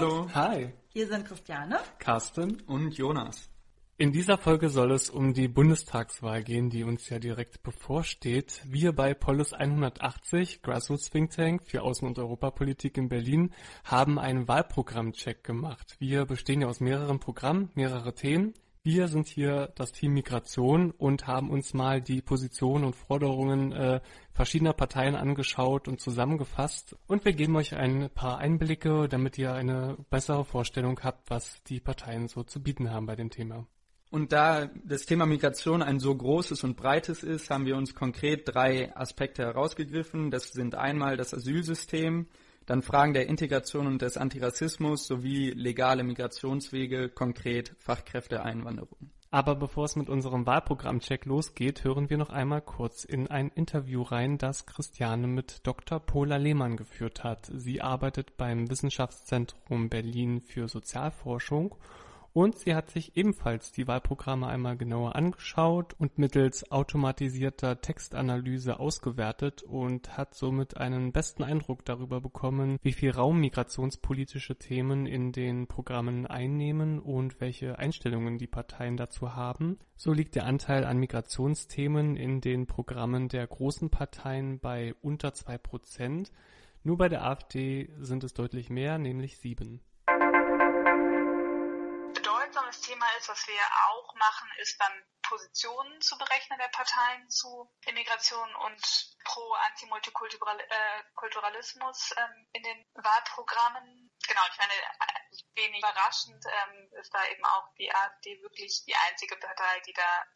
Hallo. Hi. Hier sind Christiane, Carsten. Und Jonas. In dieser Folge soll es um die Bundestagswahl gehen, die uns ja direkt bevorsteht. Wir bei Polis 180, Grassroots Think Tank für Außen- und Europapolitik in Berlin, haben einen Wahlprogrammcheck gemacht. Wir bestehen ja aus mehreren Programmen, mehrere Themen. Wir sind hier das Team Migration und haben uns mal die Positionen und Forderungen äh, verschiedener Parteien angeschaut und zusammengefasst. Und wir geben euch ein paar Einblicke, damit ihr eine bessere Vorstellung habt, was die Parteien so zu bieten haben bei dem Thema. Und da das Thema Migration ein so großes und breites ist, haben wir uns konkret drei Aspekte herausgegriffen. Das sind einmal das Asylsystem, dann Fragen der Integration und des Antirassismus sowie legale Migrationswege, konkret Fachkräfteeinwanderung. Aber bevor es mit unserem Wahlprogrammcheck losgeht, hören wir noch einmal kurz in ein Interview rein, das Christiane mit Dr. Pola Lehmann geführt hat. Sie arbeitet beim Wissenschaftszentrum Berlin für Sozialforschung und sie hat sich ebenfalls die Wahlprogramme einmal genauer angeschaut und mittels automatisierter Textanalyse ausgewertet und hat somit einen besten Eindruck darüber bekommen, wie viel Raum migrationspolitische Themen in den Programmen einnehmen und welche Einstellungen die Parteien dazu haben. So liegt der Anteil an Migrationsthemen in den Programmen der großen Parteien bei unter zwei Prozent. Nur bei der AfD sind es deutlich mehr, nämlich sieben Thema ist, was wir auch machen, ist dann Positionen zu berechnen der Parteien zu Immigration und pro-anti-Multikulturalismus ähm, in den Wahlprogrammen. Genau, ich meine, wenig überraschend ähm, ist da eben auch die AfD wirklich die einzige Partei, die da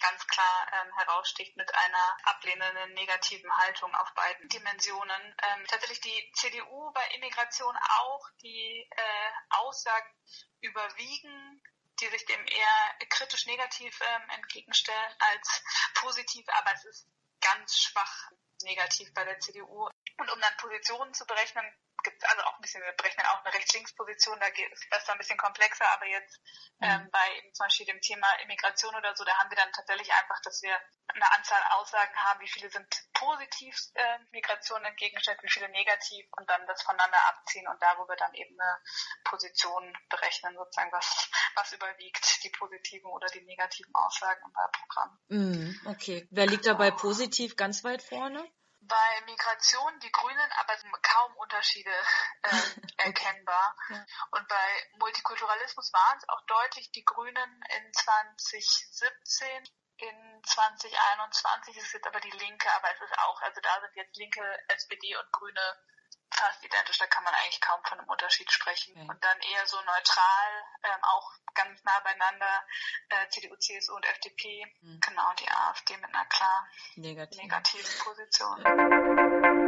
ganz klar ähm, heraussticht mit einer ablehnenden negativen Haltung auf beiden Dimensionen. Ähm, tatsächlich die CDU bei Immigration auch die äh, Aussagen überwiegen, die sich dem eher kritisch negativ ähm, entgegenstellen als positiv, aber es ist ganz schwach negativ bei der CDU. Und um dann Positionen zu berechnen, gibt es also auch ein bisschen, wir berechnen auch eine Rechts-Links-Position, da geht es das ein bisschen komplexer, aber jetzt ähm, mhm. bei eben zum Beispiel dem Thema Immigration oder so, da haben wir dann tatsächlich einfach, dass wir eine Anzahl Aussagen haben, wie viele sind positiv äh, Migration entgegengestellt, wie viele negativ und dann das voneinander abziehen und darüber dann eben eine Position berechnen, sozusagen, was, was überwiegt, die positiven oder die negativen Aussagen im Wahlprogramm. Mm, okay. Wer liegt dabei positiv ganz weit vorne? Bei Migration die Grünen, aber kaum Unterschiede äh, erkennbar. Ja. Und bei Multikulturalismus waren es auch deutlich die Grünen in 2017. In 2021 ist es jetzt aber die Linke, aber es ist auch, also da sind jetzt Linke, SPD und Grüne fast identisch, da kann man eigentlich kaum von einem Unterschied sprechen. Okay. Und dann eher so neutral, ähm, auch ganz nah beieinander, äh, CDU, CSU und FDP, mhm. genau, die AfD mit einer klar Negativ. negativen Position.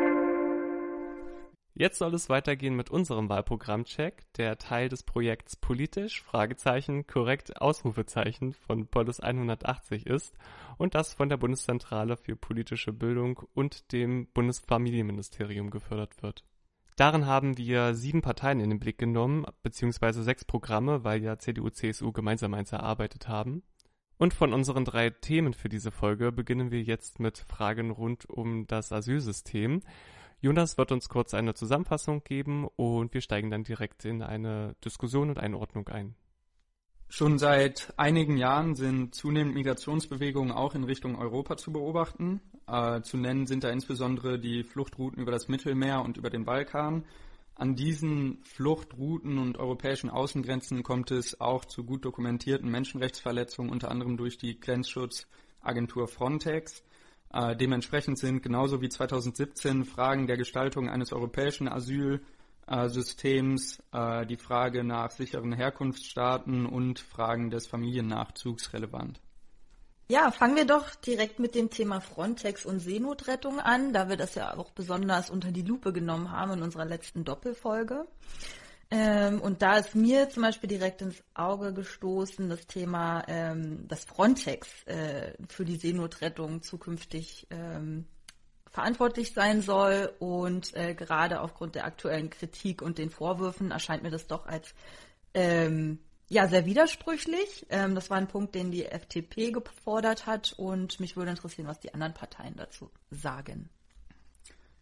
Jetzt soll es weitergehen mit unserem Wahlprogrammcheck, der Teil des Projekts Politisch, Fragezeichen, korrekt, Ausrufezeichen von Polis 180 ist und das von der Bundeszentrale für politische Bildung und dem Bundesfamilienministerium gefördert wird. Darin haben wir sieben Parteien in den Blick genommen, beziehungsweise sechs Programme, weil ja CDU, CSU gemeinsam eins erarbeitet haben. Und von unseren drei Themen für diese Folge beginnen wir jetzt mit Fragen rund um das Asylsystem. Jonas wird uns kurz eine Zusammenfassung geben und wir steigen dann direkt in eine Diskussion und Einordnung ein. Schon seit einigen Jahren sind zunehmend Migrationsbewegungen auch in Richtung Europa zu beobachten. Äh, zu nennen sind da insbesondere die Fluchtrouten über das Mittelmeer und über den Balkan. An diesen Fluchtrouten und europäischen Außengrenzen kommt es auch zu gut dokumentierten Menschenrechtsverletzungen, unter anderem durch die Grenzschutzagentur Frontex. Äh, dementsprechend sind genauso wie 2017 Fragen der Gestaltung eines europäischen Asylsystems, äh, die Frage nach sicheren Herkunftsstaaten und Fragen des Familiennachzugs relevant. Ja, fangen wir doch direkt mit dem Thema Frontex und Seenotrettung an, da wir das ja auch besonders unter die Lupe genommen haben in unserer letzten Doppelfolge. Ähm, und da ist mir zum Beispiel direkt ins Auge gestoßen das Thema, ähm, dass Frontex äh, für die Seenotrettung zukünftig ähm, verantwortlich sein soll. Und äh, gerade aufgrund der aktuellen Kritik und den Vorwürfen erscheint mir das doch als ja, sehr widersprüchlich. Ähm, das war ein Punkt, den die FDP gefordert hat und mich würde interessieren, was die anderen Parteien dazu sagen.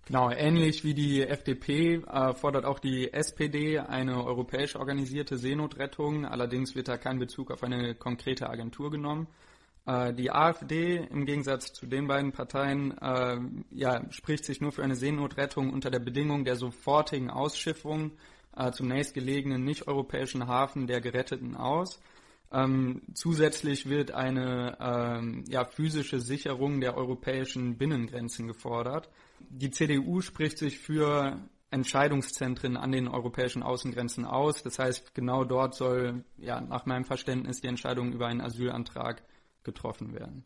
Genau, ähnlich wie die FDP äh, fordert auch die SPD eine europäisch organisierte Seenotrettung. Allerdings wird da kein Bezug auf eine konkrete Agentur genommen. Äh, die AfD im Gegensatz zu den beiden Parteien äh, ja, spricht sich nur für eine Seenotrettung unter der Bedingung der sofortigen Ausschiffung äh, zum nächstgelegenen nicht-europäischen Hafen der Geretteten aus. Ähm, zusätzlich wird eine ähm, ja, physische Sicherung der europäischen Binnengrenzen gefordert. Die CDU spricht sich für Entscheidungszentren an den europäischen Außengrenzen aus. Das heißt, genau dort soll ja nach meinem Verständnis die Entscheidung über einen Asylantrag getroffen werden.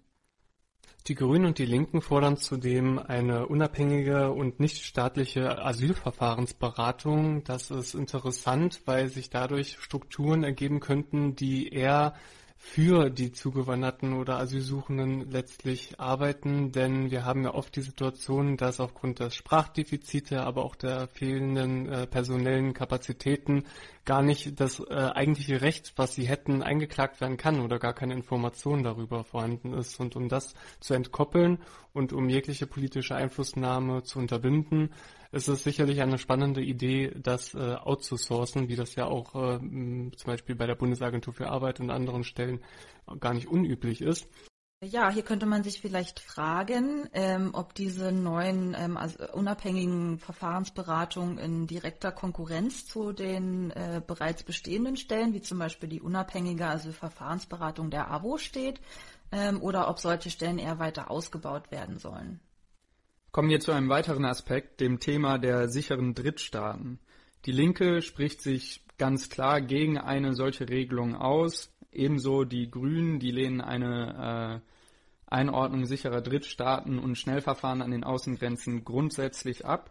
Die Grünen und die Linken fordern zudem eine unabhängige und nichtstaatliche Asylverfahrensberatung. Das ist interessant, weil sich dadurch Strukturen ergeben könnten, die eher für die Zugewanderten oder Asylsuchenden letztlich arbeiten, denn wir haben ja oft die Situation, dass aufgrund der Sprachdefizite, aber auch der fehlenden äh, personellen Kapazitäten gar nicht das äh, eigentliche Recht, was sie hätten, eingeklagt werden kann oder gar keine Information darüber vorhanden ist. Und um das zu entkoppeln und um jegliche politische Einflussnahme zu unterbinden, ist es sicherlich eine spannende Idee, das äh, outzusourcen, wie das ja auch äh, zum Beispiel bei der Bundesagentur für Arbeit und anderen Stellen gar nicht unüblich ist. Ja, hier könnte man sich vielleicht fragen, ähm, ob diese neuen ähm, also unabhängigen Verfahrensberatungen in direkter Konkurrenz zu den äh, bereits bestehenden Stellen, wie zum Beispiel die unabhängige also Verfahrensberatung der AWO steht, ähm, oder ob solche Stellen eher weiter ausgebaut werden sollen. Kommen wir zu einem weiteren Aspekt, dem Thema der sicheren Drittstaaten. Die Linke spricht sich ganz klar gegen eine solche Regelung aus. Ebenso die Grünen, die lehnen eine äh, Einordnung sicherer Drittstaaten und Schnellverfahren an den Außengrenzen grundsätzlich ab.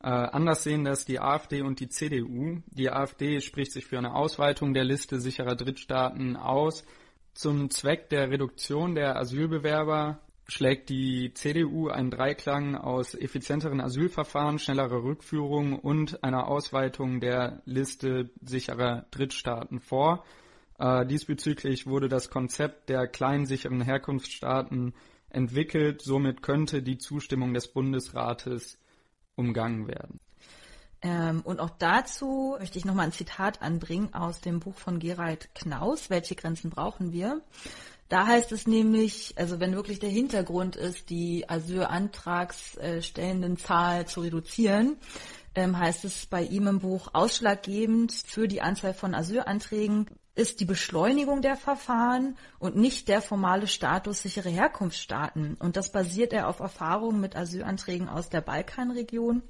Äh, anders sehen das die AfD und die CDU. Die AfD spricht sich für eine Ausweitung der Liste sicherer Drittstaaten aus. Zum Zweck der Reduktion der Asylbewerber schlägt die CDU einen Dreiklang aus effizienteren Asylverfahren, schnellerer Rückführung und einer Ausweitung der Liste sicherer Drittstaaten vor. Äh, diesbezüglich wurde das Konzept der kleinsicheren Herkunftsstaaten entwickelt. Somit könnte die Zustimmung des Bundesrates umgangen werden. Ähm, und auch dazu möchte ich nochmal ein Zitat anbringen aus dem Buch von Gerald Knaus, Welche Grenzen brauchen wir? Da heißt es nämlich, also wenn wirklich der Hintergrund ist, die Asylantragsstellenden Zahl zu reduzieren, ähm, heißt es bei ihm im Buch, ausschlaggebend für die Anzahl von Asylanträgen ist die Beschleunigung der Verfahren und nicht der formale Status sichere Herkunftsstaaten. Und das basiert er auf Erfahrungen mit Asylanträgen aus der Balkanregion,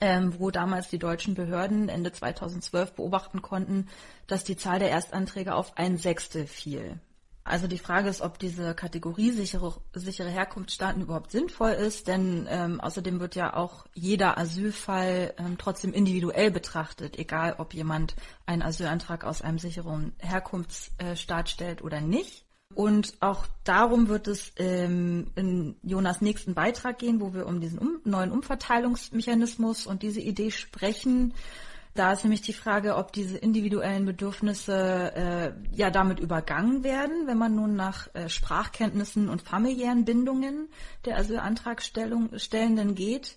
ähm, wo damals die deutschen Behörden Ende 2012 beobachten konnten, dass die Zahl der Erstanträge auf ein Sechstel fiel. Also die Frage ist, ob diese Kategorie sichere, sichere Herkunftsstaaten überhaupt sinnvoll ist, denn ähm, außerdem wird ja auch jeder Asylfall ähm, trotzdem individuell betrachtet, egal ob jemand einen Asylantrag aus einem sicheren Herkunftsstaat stellt oder nicht. Und auch darum wird es ähm, in Jonas nächsten Beitrag gehen, wo wir um diesen um, neuen Umverteilungsmechanismus und diese Idee sprechen. Da ist nämlich die Frage, ob diese individuellen Bedürfnisse äh, ja damit übergangen werden, wenn man nun nach äh, Sprachkenntnissen und familiären Bindungen der Asylantragstellenden geht.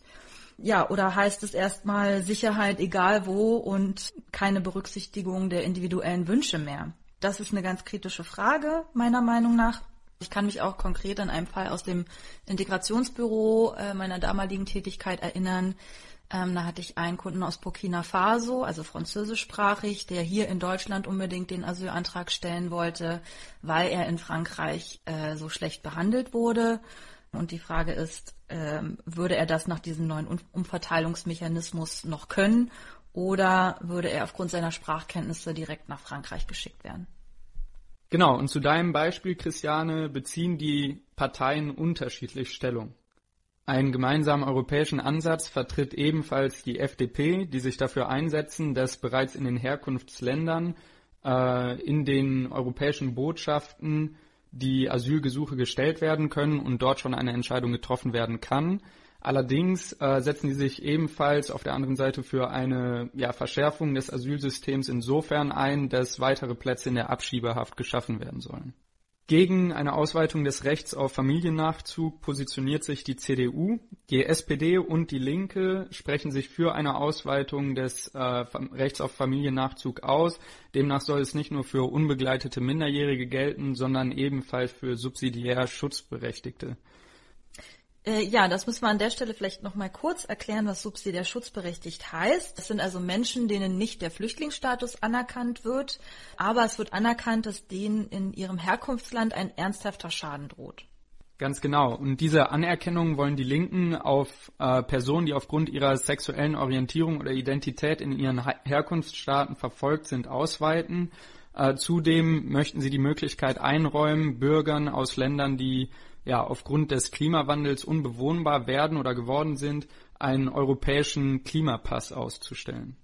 Ja, oder heißt es erstmal Sicherheit egal wo und keine Berücksichtigung der individuellen Wünsche mehr? Das ist eine ganz kritische Frage, meiner Meinung nach. Ich kann mich auch konkret an einen Fall aus dem Integrationsbüro äh, meiner damaligen Tätigkeit erinnern, ähm, da hatte ich einen Kunden aus Burkina Faso, also französischsprachig, der hier in Deutschland unbedingt den Asylantrag stellen wollte, weil er in Frankreich äh, so schlecht behandelt wurde. Und die Frage ist, ähm, würde er das nach diesem neuen um Umverteilungsmechanismus noch können oder würde er aufgrund seiner Sprachkenntnisse direkt nach Frankreich geschickt werden? Genau, und zu deinem Beispiel, Christiane, beziehen die Parteien unterschiedlich Stellung. Einen gemeinsamen europäischen Ansatz vertritt ebenfalls die FDP, die sich dafür einsetzen, dass bereits in den Herkunftsländern äh, in den europäischen Botschaften die Asylgesuche gestellt werden können und dort schon eine Entscheidung getroffen werden kann. Allerdings äh, setzen sie sich ebenfalls auf der anderen Seite für eine ja, Verschärfung des Asylsystems insofern ein, dass weitere Plätze in der Abschiebehaft geschaffen werden sollen. Gegen eine Ausweitung des Rechts auf Familiennachzug positioniert sich die CDU. Die SPD und die Linke sprechen sich für eine Ausweitung des äh, Rechts auf Familiennachzug aus. Demnach soll es nicht nur für unbegleitete Minderjährige gelten, sondern ebenfalls für subsidiär Schutzberechtigte. Äh, ja, das müssen wir an der Stelle vielleicht noch mal kurz erklären, was subsidiär schutzberechtigt heißt. Das sind also Menschen, denen nicht der Flüchtlingsstatus anerkannt wird, aber es wird anerkannt, dass denen in ihrem Herkunftsland ein ernsthafter Schaden droht. Ganz genau. Und diese Anerkennung wollen die Linken auf äh, Personen, die aufgrund ihrer sexuellen Orientierung oder Identität in ihren Herkunftsstaaten verfolgt sind, ausweiten. Äh, zudem möchten sie die Möglichkeit einräumen, Bürgern aus Ländern, die ja aufgrund des Klimawandels unbewohnbar werden oder geworden sind, einen europäischen Klimapass auszustellen.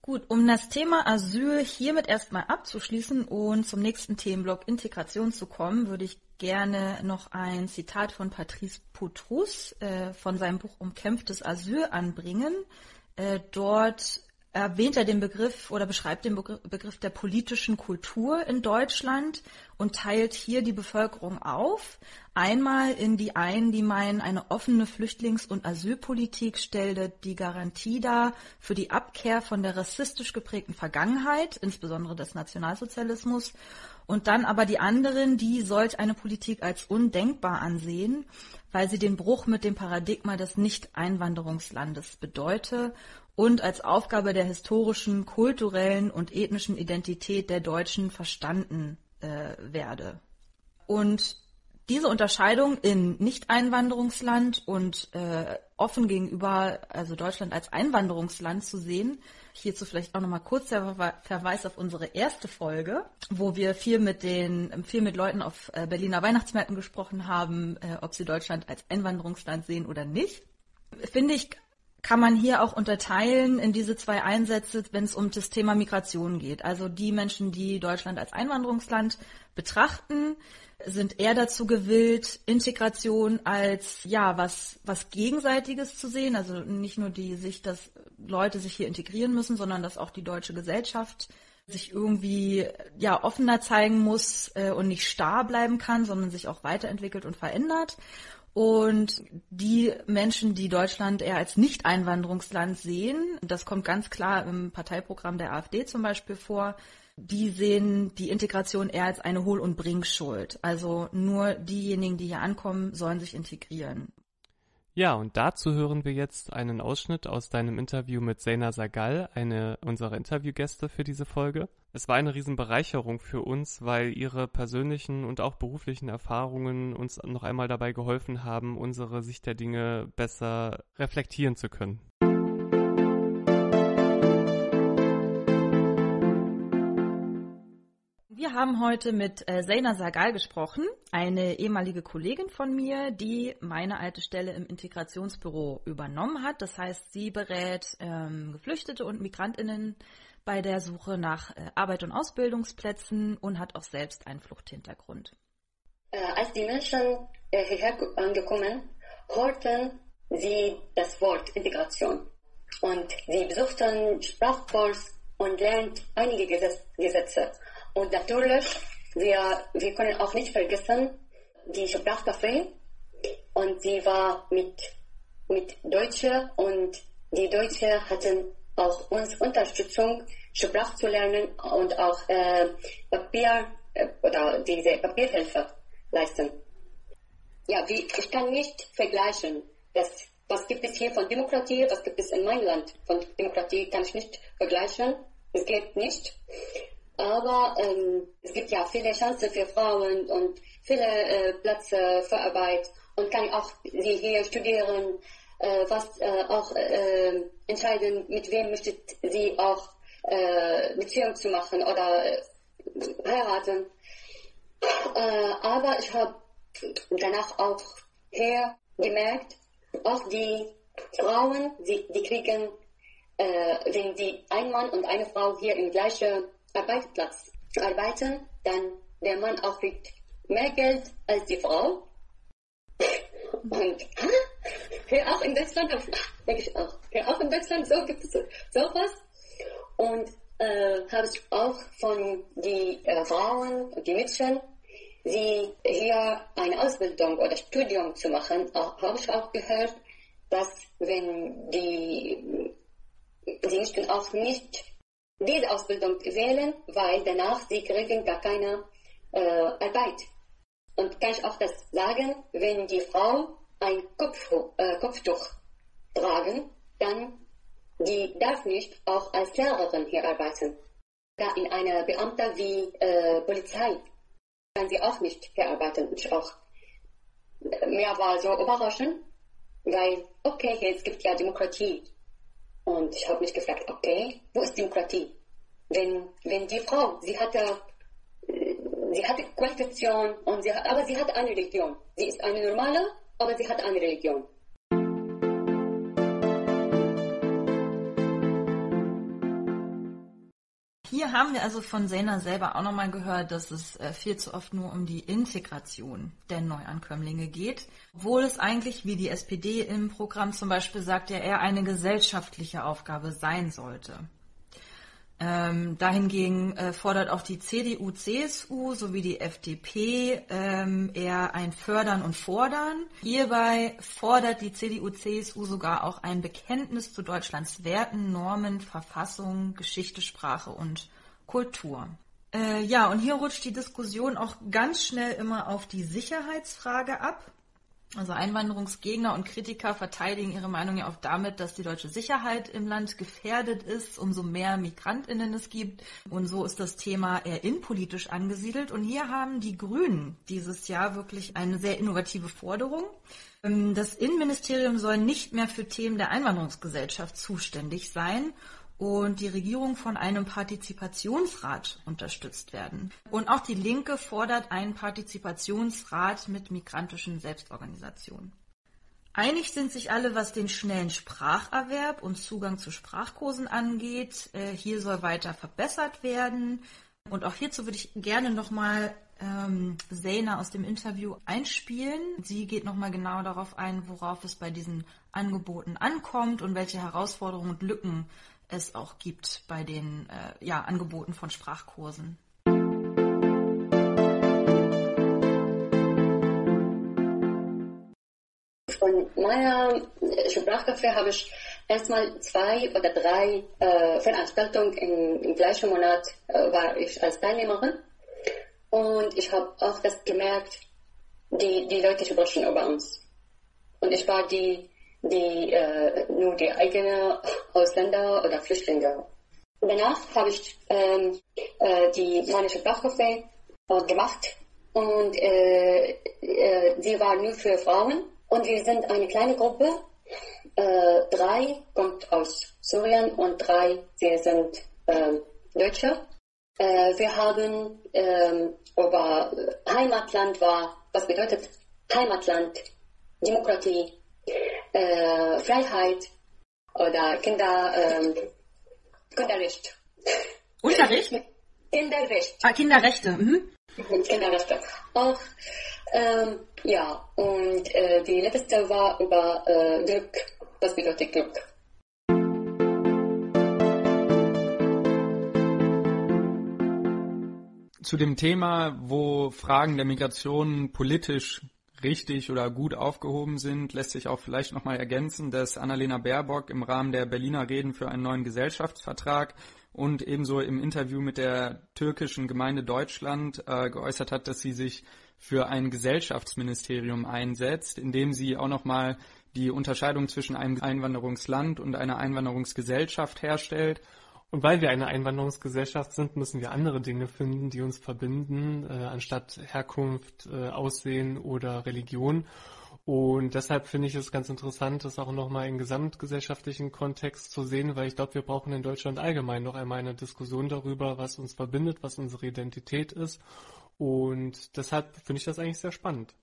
Gut, um das Thema Asyl hiermit erstmal abzuschließen und zum nächsten Themenblock Integration zu kommen, würde ich gerne noch ein Zitat von Patrice Poutrous äh, von seinem Buch Umkämpftes Asyl anbringen. Äh, dort erwähnt er den Begriff oder beschreibt den Begriff der politischen Kultur in Deutschland und teilt hier die Bevölkerung auf. Einmal in die einen, die meinen, eine offene Flüchtlings- und Asylpolitik stelle die Garantie dar für die Abkehr von der rassistisch geprägten Vergangenheit, insbesondere des Nationalsozialismus. Und dann aber die anderen, die solch eine Politik als undenkbar ansehen, weil sie den Bruch mit dem Paradigma des Nicht-Einwanderungslandes bedeute und als Aufgabe der historischen, kulturellen und ethnischen Identität der Deutschen verstanden äh, werde. Und diese Unterscheidung in Nicht-Einwanderungsland und äh, offen gegenüber, also Deutschland als Einwanderungsland zu sehen, hierzu vielleicht auch nochmal kurz der Verweis auf unsere erste Folge, wo wir viel mit den, viel mit Leuten auf äh, Berliner Weihnachtsmärkten gesprochen haben, äh, ob sie Deutschland als Einwanderungsland sehen oder nicht. Finde ich kann man hier auch unterteilen in diese zwei Einsätze, wenn es um das Thema Migration geht. Also die Menschen, die Deutschland als Einwanderungsland betrachten, sind eher dazu gewillt, Integration als ja was was gegenseitiges zu sehen. Also nicht nur die Sicht, dass Leute sich hier integrieren müssen, sondern dass auch die deutsche Gesellschaft sich irgendwie ja offener zeigen muss äh, und nicht starr bleiben kann, sondern sich auch weiterentwickelt und verändert. Und die Menschen, die Deutschland eher als Nicht-Einwanderungsland sehen, das kommt ganz klar im Parteiprogramm der AfD zum Beispiel vor, die sehen die Integration eher als eine Hohl- und Bringschuld. Also nur diejenigen, die hier ankommen, sollen sich integrieren. Ja, und dazu hören wir jetzt einen Ausschnitt aus deinem Interview mit Sena Sagal, eine unserer Interviewgäste für diese Folge. Es war eine Riesenbereicherung für uns, weil ihre persönlichen und auch beruflichen Erfahrungen uns noch einmal dabei geholfen haben, unsere Sicht der Dinge besser reflektieren zu können. Wir haben heute mit äh, Zeina Sagal gesprochen, eine ehemalige Kollegin von mir, die meine alte Stelle im Integrationsbüro übernommen hat. Das heißt, sie berät ähm, Geflüchtete und Migrantinnen bei der Suche nach äh, Arbeit und Ausbildungsplätzen und hat auch selbst einen Fluchthintergrund. Äh, als die Menschen äh, hierher angekommen, hörten sie das Wort Integration und sie besuchten Sprachkurs und lernten einige Gesetze und natürlich, wir, wir können auch nicht vergessen, die Sprachcafé. Und sie war mit, mit Deutsche und die Deutsche hatten auch uns Unterstützung, Sprache zu lernen und auch äh, Papier äh, oder diese Papierhilfe leisten. Ja, wie, ich kann nicht vergleichen, das, was gibt es hier von Demokratie, was gibt es in meinem Land von Demokratie, kann ich nicht vergleichen. Es geht nicht. Aber ähm, es gibt ja viele Chancen für Frauen und viele äh, Plätze für Arbeit und kann auch sie hier studieren, äh, was äh, auch äh, entscheiden, mit wem möchte sie auch äh, Beziehung zu machen oder äh, heiraten. Äh, aber ich habe danach auch hier gemerkt, auch die Frauen, die, die kriegen, äh, wenn die ein Mann und eine Frau hier im gleichen Arbeitsplatz arbeiten, dann der Mann auch kriegt mehr Geld als die Frau. Und hier auch in Deutschland, denke ich auch, hier auch in Deutschland so gibt es sowas. Und äh, habe ich auch von den äh, Frauen, die Mädchen, sie hier eine Ausbildung oder Studium zu machen, habe ich auch gehört, dass wenn die, sie möchten auch nicht diese Ausbildung wählen, weil danach sie kriegen gar keine äh, Arbeit. Und kann ich auch das sagen, wenn die Frau ein Kopf, äh, Kopftuch tragen, dann die darf nicht auch als Lehrerin hier arbeiten. Da in einer Beamter wie äh, Polizei kann sie auch nicht hier arbeiten. Ich auch. Mir war so überraschend, weil, okay, jetzt gibt ja Demokratie. Und ich habe mich gefragt, okay, wo ist Demokratie? Wenn, wenn die Frau, sie hatte, sie hatte Qualifikation, und sie, aber sie hat eine Religion. Sie ist eine normale, aber sie hat eine Religion. Hier haben wir also von Sena selber auch nochmal gehört, dass es äh, viel zu oft nur um die Integration der Neuankömmlinge geht, obwohl es eigentlich, wie die SPD im Programm zum Beispiel sagt, ja eher eine gesellschaftliche Aufgabe sein sollte. Ähm, dahingegen äh, fordert auch die CDU, CSU sowie die FDP ähm, eher ein Fördern und Fordern. Hierbei fordert die CDU, CSU sogar auch ein Bekenntnis zu Deutschlands Werten, Normen, Verfassung, Geschichte, Sprache und Kultur. Äh, ja, und hier rutscht die Diskussion auch ganz schnell immer auf die Sicherheitsfrage ab. Also Einwanderungsgegner und Kritiker verteidigen ihre Meinung ja auch damit, dass die deutsche Sicherheit im Land gefährdet ist, umso mehr Migrantinnen es gibt. Und so ist das Thema eher innenpolitisch angesiedelt. Und hier haben die Grünen dieses Jahr wirklich eine sehr innovative Forderung. Ähm, das Innenministerium soll nicht mehr für Themen der Einwanderungsgesellschaft zuständig sein und die Regierung von einem Partizipationsrat unterstützt werden. Und auch die Linke fordert einen Partizipationsrat mit migrantischen Selbstorganisationen. Einig sind sich alle, was den schnellen Spracherwerb und Zugang zu Sprachkursen angeht. Äh, hier soll weiter verbessert werden. Und auch hierzu würde ich gerne nochmal ähm, Zena aus dem Interview einspielen. Sie geht nochmal genau darauf ein, worauf es bei diesen Angeboten ankommt und welche Herausforderungen und Lücken es auch gibt bei den äh, ja, Angeboten von Sprachkursen. Von meiner Sprachcafé habe ich erstmal zwei oder drei äh, Veranstaltungen im, im, gleichen Monat äh, war ich als Teilnehmerin und ich habe auch das gemerkt, die, die Leute sprechen über uns. Und ich war die die äh, nur die eigenen Ausländer oder Flüchtlinge. Danach habe ich ähm, äh, die meine Sprachkurse äh, gemacht und äh, äh, die war nur für Frauen und wir sind eine kleine Gruppe. Äh, drei kommt aus Syrien und drei sie sind äh, Deutsche. Äh, wir haben äh, über Heimatland war, was bedeutet Heimatland, Demokratie, äh, Freiheit oder Kinder, ähm, Kinderrecht. Unterricht? Kinderrecht. Ah, Kinderrechte. Mhm. Kinderrechte. Auch, ähm, ja, und äh, die letzte war über äh, Glück. Was bedeutet Glück? Zu dem Thema, wo Fragen der Migration politisch richtig oder gut aufgehoben sind, lässt sich auch vielleicht nochmal ergänzen, dass Annalena Baerbock im Rahmen der Berliner Reden für einen neuen Gesellschaftsvertrag und ebenso im Interview mit der türkischen Gemeinde Deutschland äh, geäußert hat, dass sie sich für ein Gesellschaftsministerium einsetzt, indem sie auch nochmal die Unterscheidung zwischen einem Einwanderungsland und einer Einwanderungsgesellschaft herstellt und weil wir eine Einwanderungsgesellschaft sind, müssen wir andere Dinge finden, die uns verbinden, äh, anstatt Herkunft, äh, Aussehen oder Religion. Und deshalb finde ich es ganz interessant, das auch nochmal im gesamtgesellschaftlichen Kontext zu sehen, weil ich glaube, wir brauchen in Deutschland allgemein noch einmal eine Diskussion darüber, was uns verbindet, was unsere Identität ist. Und deshalb finde ich das eigentlich sehr spannend.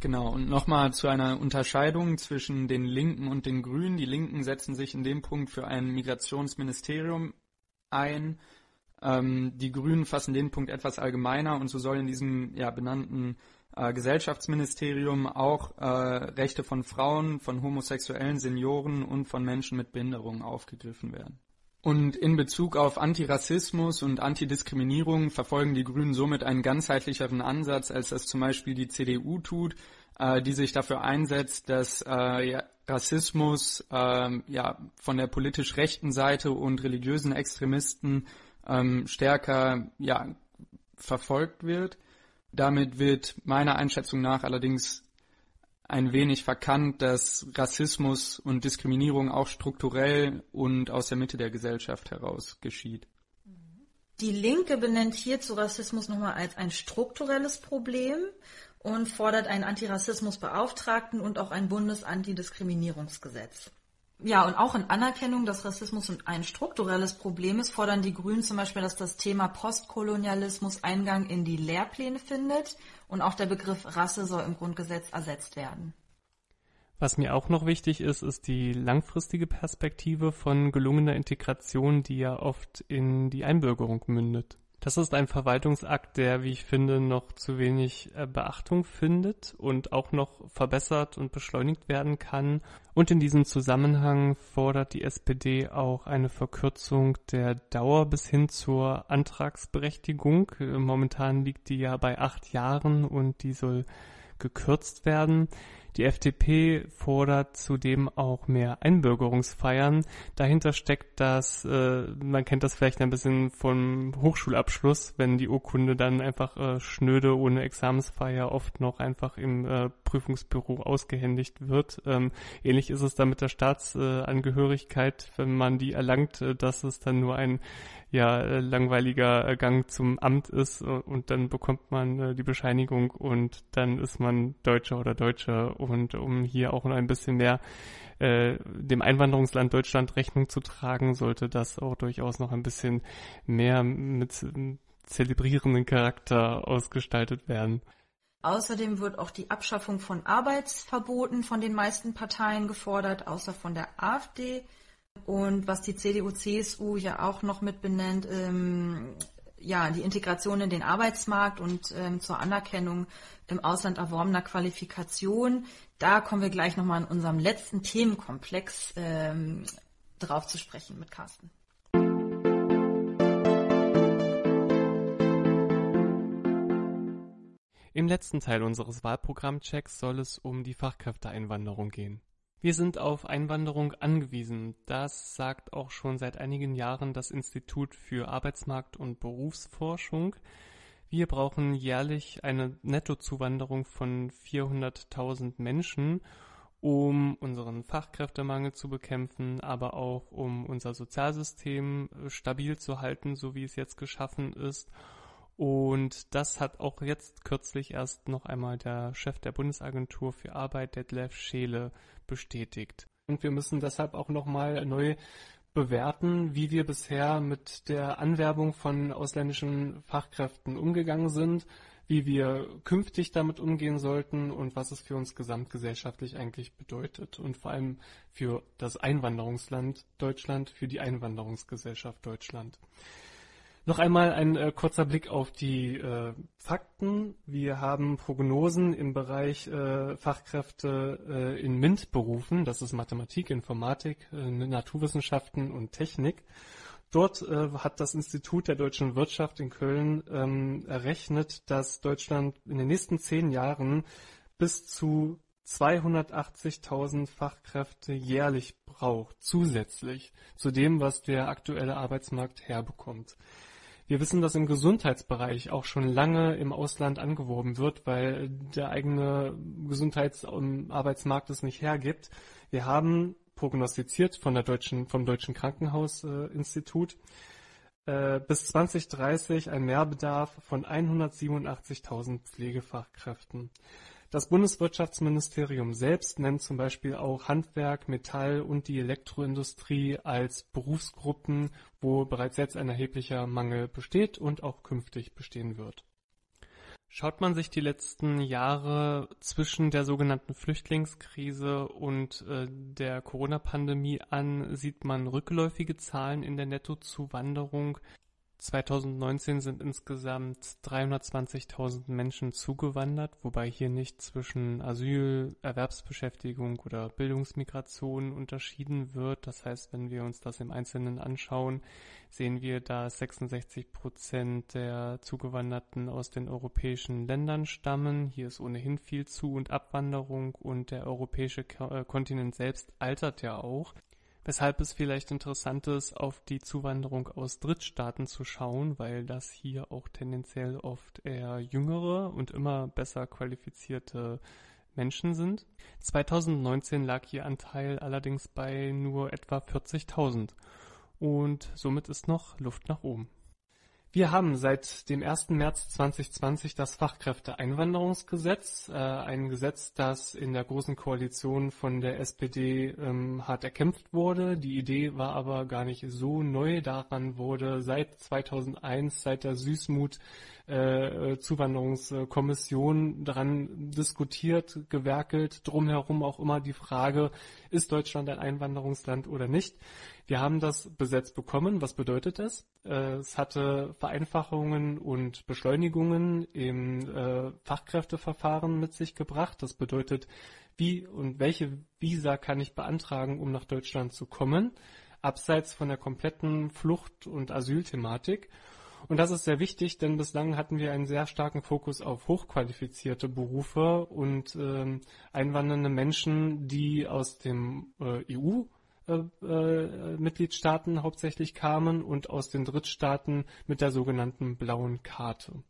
Genau, und nochmal zu einer Unterscheidung zwischen den Linken und den Grünen. Die Linken setzen sich in dem Punkt für ein Migrationsministerium ein. Ähm, die Grünen fassen den Punkt etwas allgemeiner und so soll in diesem ja, benannten äh, Gesellschaftsministerium auch äh, Rechte von Frauen, von homosexuellen Senioren und von Menschen mit Behinderungen aufgegriffen werden. Und in Bezug auf Antirassismus und Antidiskriminierung verfolgen die Grünen somit einen ganzheitlicheren Ansatz, als das zum Beispiel die CDU tut, äh, die sich dafür einsetzt, dass äh, ja, Rassismus äh, ja, von der politisch rechten Seite und religiösen Extremisten ähm, stärker ja, verfolgt wird. Damit wird meiner Einschätzung nach allerdings ein wenig verkannt, dass Rassismus und Diskriminierung auch strukturell und aus der Mitte der Gesellschaft heraus geschieht. Die Linke benennt hierzu Rassismus nochmal als ein strukturelles Problem und fordert einen Antirassismusbeauftragten und auch ein Bundesantidiskriminierungsgesetz. Ja, und auch in Anerkennung, dass Rassismus ein strukturelles Problem ist, fordern die Grünen zum Beispiel, dass das Thema Postkolonialismus Eingang in die Lehrpläne findet und auch der Begriff Rasse soll im Grundgesetz ersetzt werden. Was mir auch noch wichtig ist, ist die langfristige Perspektive von gelungener Integration, die ja oft in die Einbürgerung mündet. Das ist ein Verwaltungsakt, der, wie ich finde, noch zu wenig äh, Beachtung findet und auch noch verbessert und beschleunigt werden kann. Und in diesem Zusammenhang fordert die SPD auch eine Verkürzung der Dauer bis hin zur Antragsberechtigung. Äh, momentan liegt die ja bei acht Jahren und die soll gekürzt werden. Die FDP fordert zudem auch mehr Einbürgerungsfeiern. Dahinter steckt das, äh, man kennt das vielleicht ein bisschen vom Hochschulabschluss, wenn die Urkunde dann einfach äh, schnöde ohne Examensfeier oft noch einfach im äh, Prüfungsbüro ausgehändigt wird. Ähm, ähnlich ist es dann mit der Staatsangehörigkeit, wenn man die erlangt, äh, dass es dann nur ein ja äh, langweiliger äh, Gang zum Amt ist und dann bekommt man die Bescheinigung und dann ist man Deutscher oder Deutsche und um hier auch noch ein bisschen mehr äh, dem Einwanderungsland Deutschland Rechnung zu tragen, sollte das auch durchaus noch ein bisschen mehr mit zelebrierenden Charakter ausgestaltet werden. Außerdem wird auch die Abschaffung von Arbeitsverboten von den meisten Parteien gefordert, außer von der AfD. Und was die CDU, CSU ja auch noch mit benennt, ähm, ja, die Integration in den Arbeitsmarkt und ähm, zur Anerkennung im Ausland erworbener Qualifikation. Da kommen wir gleich nochmal in unserem letzten Themenkomplex ähm, drauf zu sprechen mit Carsten. Im letzten Teil unseres Wahlprogrammchecks soll es um die Fachkräfteeinwanderung gehen. Wir sind auf Einwanderung angewiesen. Das sagt auch schon seit einigen Jahren das Institut für Arbeitsmarkt und Berufsforschung. Wir brauchen jährlich eine Nettozuwanderung von 400.000 Menschen, um unseren Fachkräftemangel zu bekämpfen, aber auch um unser Sozialsystem stabil zu halten, so wie es jetzt geschaffen ist und das hat auch jetzt kürzlich erst noch einmal der Chef der Bundesagentur für Arbeit, Detlef Scheele, bestätigt. Und wir müssen deshalb auch nochmal neu bewerten, wie wir bisher mit der Anwerbung von ausländischen Fachkräften umgegangen sind, wie wir künftig damit umgehen sollten und was es für uns gesamtgesellschaftlich eigentlich bedeutet und vor allem für das Einwanderungsland Deutschland, für die Einwanderungsgesellschaft Deutschland. Noch einmal ein äh, kurzer Blick auf die äh, Fakten. Wir haben Prognosen im Bereich äh, Fachkräfte äh, in MINT-Berufen, das ist Mathematik, Informatik, äh, Naturwissenschaften und Technik. Dort äh, hat das Institut der deutschen Wirtschaft in Köln ähm, errechnet, dass Deutschland in den nächsten zehn Jahren bis zu 280.000 Fachkräfte jährlich braucht, zusätzlich zu dem, was der aktuelle Arbeitsmarkt herbekommt. Wir wissen, dass im Gesundheitsbereich auch schon lange im Ausland angeworben wird, weil der eigene Gesundheitsarbeitsmarkt es nicht hergibt. Wir haben prognostiziert von der deutschen, vom Deutschen Krankenhausinstitut äh, bis 2030 ein Mehrbedarf von 187.000 Pflegefachkräften. Das Bundeswirtschaftsministerium selbst nennt zum Beispiel auch Handwerk, Metall und die Elektroindustrie als Berufsgruppen, wo bereits jetzt ein erheblicher Mangel besteht und auch künftig bestehen wird. Schaut man sich die letzten Jahre zwischen der sogenannten Flüchtlingskrise und äh, der Corona-Pandemie an, sieht man rückläufige Zahlen in der Nettozuwanderung. 2019 sind insgesamt 320.000 Menschen zugewandert, wobei hier nicht zwischen Asyl, Erwerbsbeschäftigung oder Bildungsmigration unterschieden wird. Das heißt, wenn wir uns das im Einzelnen anschauen, sehen wir, dass 66 Prozent der Zugewanderten aus den europäischen Ländern stammen. Hier ist ohnehin viel Zu- und Abwanderung und der europäische äh, Kontinent selbst altert ja auch weshalb es vielleicht interessant ist, auf die Zuwanderung aus Drittstaaten zu schauen, weil das hier auch tendenziell oft eher jüngere und immer besser qualifizierte Menschen sind. 2019 lag ihr Anteil allerdings bei nur etwa 40.000 und somit ist noch Luft nach oben. Wir haben seit dem 1. März 2020 das Fachkräfteeinwanderungsgesetz, äh, ein Gesetz, das in der Großen Koalition von der SPD ähm, hart erkämpft wurde. Die Idee war aber gar nicht so neu. Daran wurde seit 2001, seit der Süßmut äh, Zuwanderungskommission daran diskutiert, gewerkelt, drumherum auch immer die Frage, ist Deutschland ein Einwanderungsland oder nicht? Wir haben das besetzt bekommen. Was bedeutet das? Äh, es hatte Vereinfachungen und Beschleunigungen im äh, Fachkräfteverfahren mit sich gebracht. Das bedeutet, wie und welche Visa kann ich beantragen, um nach Deutschland zu kommen, abseits von der kompletten Flucht- und Asylthematik. Und das ist sehr wichtig, denn bislang hatten wir einen sehr starken Fokus auf hochqualifizierte Berufe und äh, einwandernde Menschen, die aus dem äh, EU Mitgliedstaaten hauptsächlich kamen und aus den Drittstaaten mit der sogenannten blauen Karte.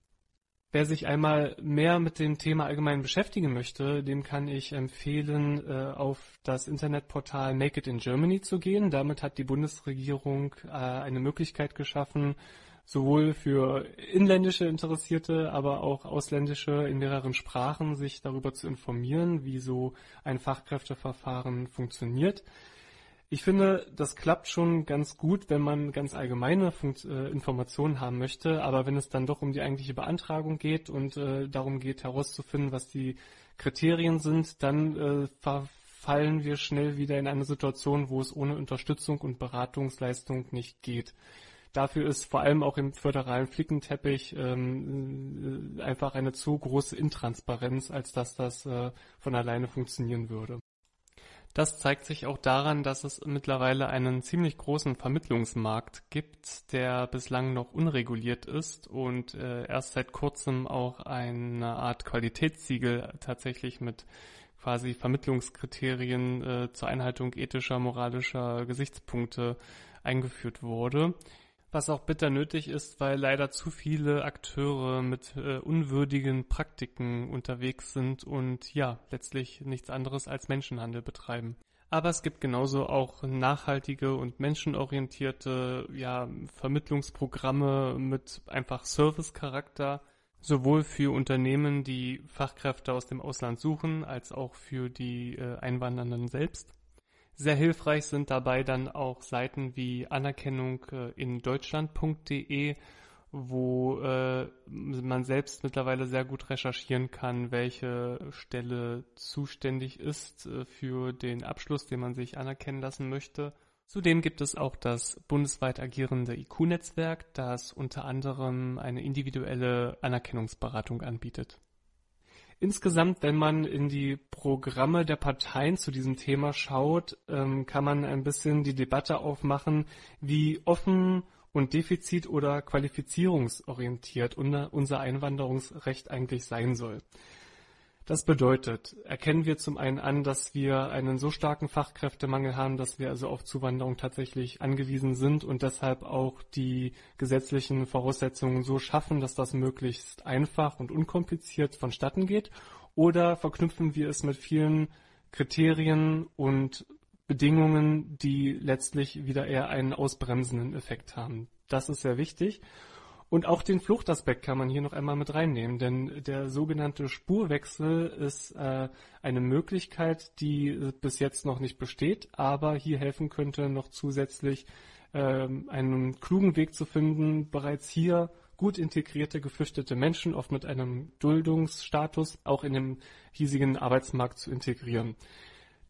Wer sich einmal mehr mit dem Thema allgemein beschäftigen möchte, dem kann ich empfehlen, äh, auf das Internetportal Make It in Germany zu gehen. Damit hat die Bundesregierung äh, eine Möglichkeit geschaffen, sowohl für inländische Interessierte, aber auch ausländische in mehreren Sprachen sich darüber zu informieren, wie so ein Fachkräfteverfahren funktioniert. Ich finde, das klappt schon ganz gut, wenn man ganz allgemeine Funkt äh, Informationen haben möchte, aber wenn es dann doch um die eigentliche Beantragung geht und äh, darum geht herauszufinden, was die Kriterien sind, dann äh, verfallen wir schnell wieder in eine Situation, wo es ohne Unterstützung und Beratungsleistung nicht geht. Dafür ist vor allem auch im föderalen Flickenteppich ähm, äh, einfach eine zu große Intransparenz, als dass das äh, von alleine funktionieren würde. Das zeigt sich auch daran, dass es mittlerweile einen ziemlich großen Vermittlungsmarkt gibt, der bislang noch unreguliert ist und äh, erst seit kurzem auch eine Art Qualitätssiegel tatsächlich mit quasi Vermittlungskriterien äh, zur Einhaltung ethischer, moralischer Gesichtspunkte eingeführt wurde was auch bitter nötig ist, weil leider zu viele Akteure mit äh, unwürdigen Praktiken unterwegs sind und ja, letztlich nichts anderes als Menschenhandel betreiben. Aber es gibt genauso auch nachhaltige und menschenorientierte ja, Vermittlungsprogramme mit einfach Service-Charakter, sowohl für Unternehmen, die Fachkräfte aus dem Ausland suchen, als auch für die äh, Einwandernden selbst. Sehr hilfreich sind dabei dann auch Seiten wie Anerkennung äh, in Deutschland.de, wo äh, man selbst mittlerweile sehr gut recherchieren kann, welche Stelle zuständig ist äh, für den Abschluss, den man sich anerkennen lassen möchte. Zudem gibt es auch das bundesweit agierende IQ-Netzwerk, das unter anderem eine individuelle Anerkennungsberatung anbietet. Insgesamt, wenn man in die Programme der Parteien zu diesem Thema schaut, ähm, kann man ein bisschen die Debatte aufmachen, wie offen und defizit- oder qualifizierungsorientiert unser Einwanderungsrecht eigentlich sein soll. Das bedeutet, erkennen wir zum einen an, dass wir einen so starken Fachkräftemangel haben, dass wir also auf Zuwanderung tatsächlich angewiesen sind und deshalb auch die gesetzlichen Voraussetzungen so schaffen, dass das möglichst einfach und unkompliziert vonstatten geht? Oder verknüpfen wir es mit vielen Kriterien und Bedingungen, die letztlich wieder eher einen ausbremsenden Effekt haben? Das ist sehr wichtig. Und auch den Fluchtaspekt kann man hier noch einmal mit reinnehmen, denn der sogenannte Spurwechsel ist äh, eine Möglichkeit, die bis jetzt noch nicht besteht, aber hier helfen könnte, noch zusätzlich äh, einen klugen Weg zu finden, bereits hier gut integrierte, geflüchtete Menschen, oft mit einem Duldungsstatus, auch in dem hiesigen Arbeitsmarkt zu integrieren.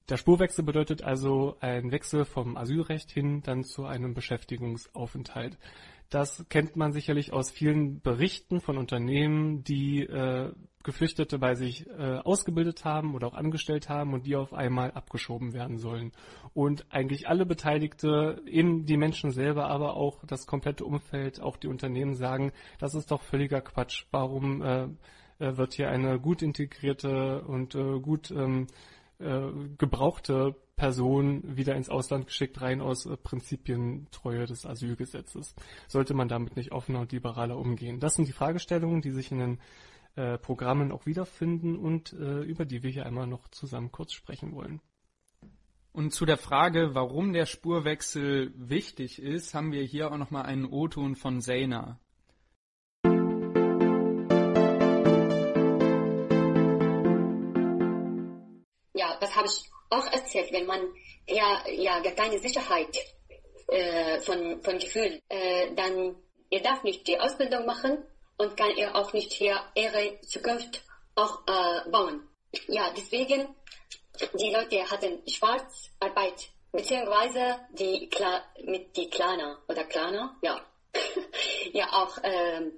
Der Spurwechsel bedeutet also ein Wechsel vom Asylrecht hin dann zu einem Beschäftigungsaufenthalt. Das kennt man sicherlich aus vielen Berichten von Unternehmen, die äh, Geflüchtete bei sich äh, ausgebildet haben oder auch angestellt haben und die auf einmal abgeschoben werden sollen. Und eigentlich alle Beteiligte, eben die Menschen selber, aber auch das komplette Umfeld, auch die Unternehmen sagen, das ist doch völliger Quatsch. Warum äh, äh wird hier eine gut integrierte und äh, gut ähm, äh, gebrauchte Person wieder ins Ausland geschickt, rein aus äh, Prinzipientreue des Asylgesetzes. Sollte man damit nicht offener und liberaler umgehen? Das sind die Fragestellungen, die sich in den äh, Programmen auch wiederfinden und äh, über die wir hier einmal noch zusammen kurz sprechen wollen. Und zu der Frage, warum der Spurwechsel wichtig ist, haben wir hier auch nochmal einen O-Ton von Zeyna. Habe ich auch erzählt, wenn man ja, ja gar keine Sicherheit äh, von, von Gefühl, äh, dann ihr darf nicht die Ausbildung machen und kann er auch nicht hier ihre Zukunft auch äh, bauen. Ja, deswegen, die Leute hatten Schwarzarbeit, beziehungsweise die Kla mit die Klaner oder Klaner, ja, ja auch ähm,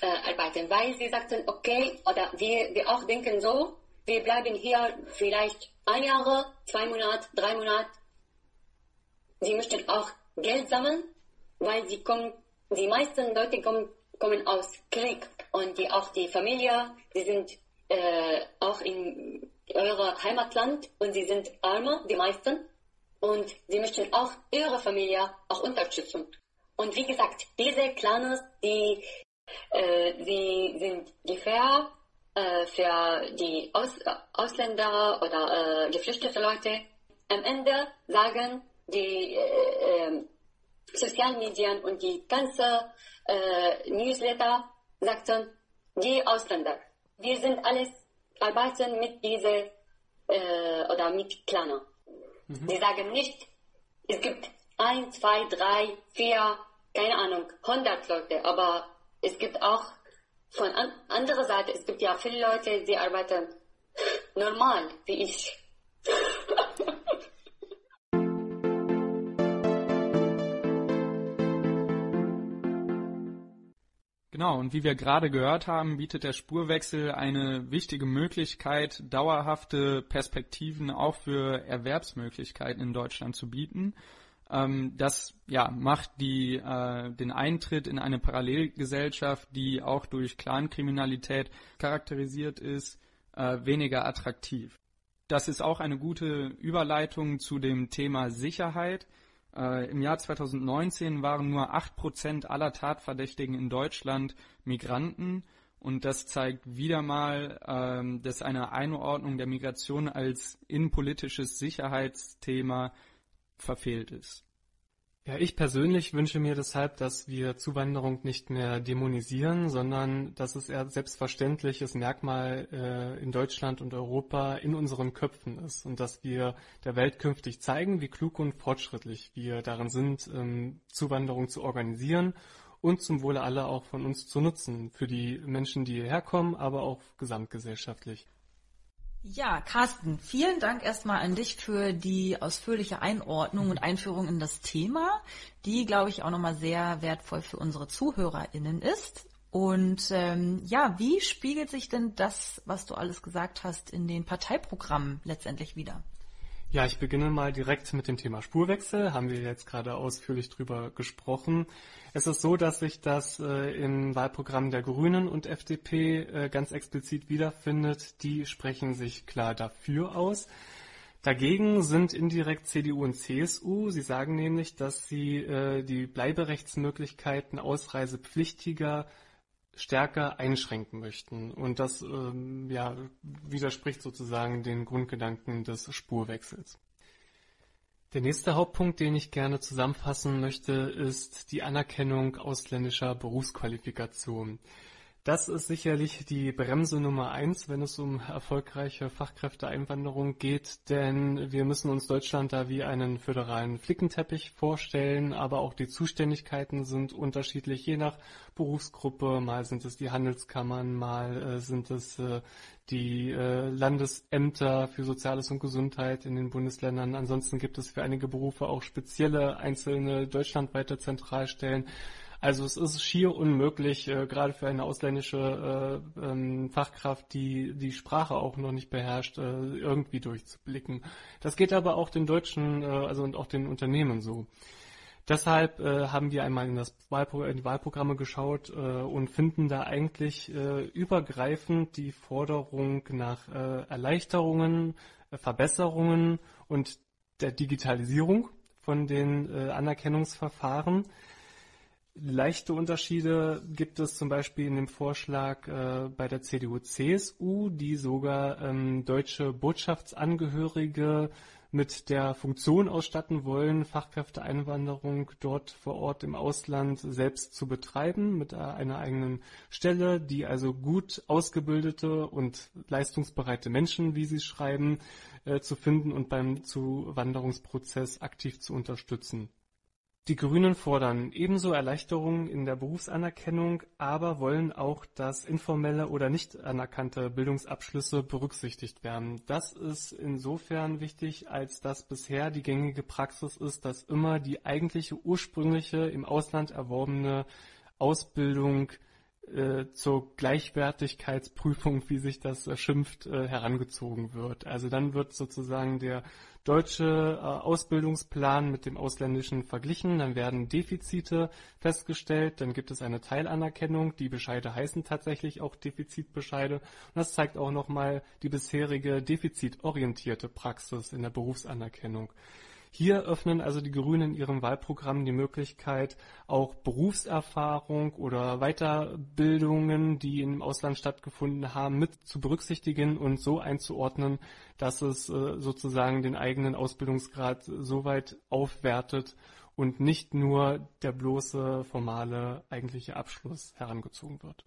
äh, arbeiten, weil sie sagten, okay, oder wir, wir auch denken so, wir bleiben hier vielleicht ein Jahr, zwei Monate, drei Monate. Sie möchten auch Geld sammeln, weil sie kommen, die meisten Leute kommen kommen aus Krieg und die, auch die Familie, die sind äh, auch in eurem Heimatland und sie sind armer, die meisten. Und sie möchten auch ihre Familie auch unterstützen. Und wie gesagt, diese Clans, die, äh, sie sind Gefahr äh, für die Aus Ausländer oder äh, geflüchtete Leute. Am Ende sagen die äh, äh Sozialmedien und die ganze äh, Newsletter sagten, die Ausländer, wir sind alles, arbeiten mit diese äh, oder mit Klaner. Mhm. Die sagen nicht, es gibt ein, zwei, drei, vier, keine Ahnung, hundert Leute, aber es gibt auch von an anderer Seite, es gibt ja viele Leute, die arbeiten normal, wie ich. Genau, und wie wir gerade gehört haben, bietet der Spurwechsel eine wichtige Möglichkeit, dauerhafte Perspektiven auch für Erwerbsmöglichkeiten in Deutschland zu bieten. Ähm, das ja, macht die, äh, den Eintritt in eine Parallelgesellschaft, die auch durch Clankriminalität charakterisiert ist, äh, weniger attraktiv. Das ist auch eine gute Überleitung zu dem Thema Sicherheit. Äh, Im Jahr 2019 waren nur 8% aller Tatverdächtigen in Deutschland Migranten. Und das zeigt wieder mal, ähm, dass eine Einordnung der Migration als innenpolitisches Sicherheitsthema verfehlt ist. Ja, ich persönlich wünsche mir deshalb, dass wir Zuwanderung nicht mehr dämonisieren, sondern dass es eher selbstverständliches Merkmal äh, in Deutschland und Europa in unseren Köpfen ist und dass wir der Welt künftig zeigen, wie klug und fortschrittlich wir darin sind, ähm, Zuwanderung zu organisieren und zum Wohle aller auch von uns zu nutzen, für die Menschen, die hierher kommen, aber auch gesamtgesellschaftlich. Ja, Carsten, vielen Dank erstmal an dich für die ausführliche Einordnung und Einführung in das Thema, die, glaube ich, auch nochmal sehr wertvoll für unsere ZuhörerInnen ist. Und ähm, ja, wie spiegelt sich denn das, was du alles gesagt hast, in den Parteiprogrammen letztendlich wieder? Ja, ich beginne mal direkt mit dem Thema Spurwechsel. Haben wir jetzt gerade ausführlich drüber gesprochen. Es ist so, dass sich das äh, im Wahlprogramm der Grünen und FDP äh, ganz explizit wiederfindet. Die sprechen sich klar dafür aus. Dagegen sind indirekt CDU und CSU. Sie sagen nämlich, dass sie äh, die Bleiberechtsmöglichkeiten ausreisepflichtiger stärker einschränken möchten. Und das ähm, ja, widerspricht sozusagen den Grundgedanken des Spurwechsels. Der nächste Hauptpunkt, den ich gerne zusammenfassen möchte, ist die Anerkennung ausländischer Berufsqualifikation. Das ist sicherlich die Bremse Nummer eins, wenn es um erfolgreiche Fachkräfteeinwanderung geht, denn wir müssen uns Deutschland da wie einen föderalen Flickenteppich vorstellen, aber auch die Zuständigkeiten sind unterschiedlich, je nach Berufsgruppe. Mal sind es die Handelskammern, mal äh, sind es äh, die äh, Landesämter für Soziales und Gesundheit in den Bundesländern. Ansonsten gibt es für einige Berufe auch spezielle einzelne deutschlandweite Zentralstellen. Also es ist schier unmöglich, äh, gerade für eine ausländische äh, ähm, Fachkraft, die die Sprache auch noch nicht beherrscht, äh, irgendwie durchzublicken. Das geht aber auch den Deutschen, äh, also und auch den Unternehmen so. Deshalb äh, haben wir einmal in, das Wahlpro in die Wahlprogramme geschaut äh, und finden da eigentlich äh, übergreifend die Forderung nach äh, Erleichterungen, äh, Verbesserungen und der Digitalisierung von den äh, Anerkennungsverfahren. Leichte Unterschiede gibt es zum Beispiel in dem Vorschlag äh, bei der CDU-CSU, die sogar ähm, deutsche Botschaftsangehörige mit der Funktion ausstatten wollen, Fachkräfteeinwanderung dort vor Ort im Ausland selbst zu betreiben, mit einer eigenen Stelle, die also gut ausgebildete und leistungsbereite Menschen, wie sie schreiben, äh, zu finden und beim Zuwanderungsprozess aktiv zu unterstützen. Die Grünen fordern ebenso Erleichterungen in der Berufsanerkennung, aber wollen auch, dass informelle oder nicht anerkannte Bildungsabschlüsse berücksichtigt werden. Das ist insofern wichtig, als dass bisher die gängige Praxis ist, dass immer die eigentliche ursprüngliche im Ausland erworbene Ausbildung äh, zur Gleichwertigkeitsprüfung, wie sich das äh, schimpft, äh, herangezogen wird. Also dann wird sozusagen der deutsche Ausbildungsplan mit dem ausländischen verglichen, dann werden Defizite festgestellt, dann gibt es eine Teilanerkennung, die Bescheide heißen tatsächlich auch Defizitbescheide und das zeigt auch nochmal die bisherige defizitorientierte Praxis in der Berufsanerkennung. Hier öffnen also die Grünen in ihrem Wahlprogramm die Möglichkeit, auch Berufserfahrung oder Weiterbildungen, die im Ausland stattgefunden haben, mit zu berücksichtigen und so einzuordnen, dass es äh, sozusagen den eigenen Ausbildungsgrad so weit aufwertet und nicht nur der bloße formale eigentliche Abschluss herangezogen wird.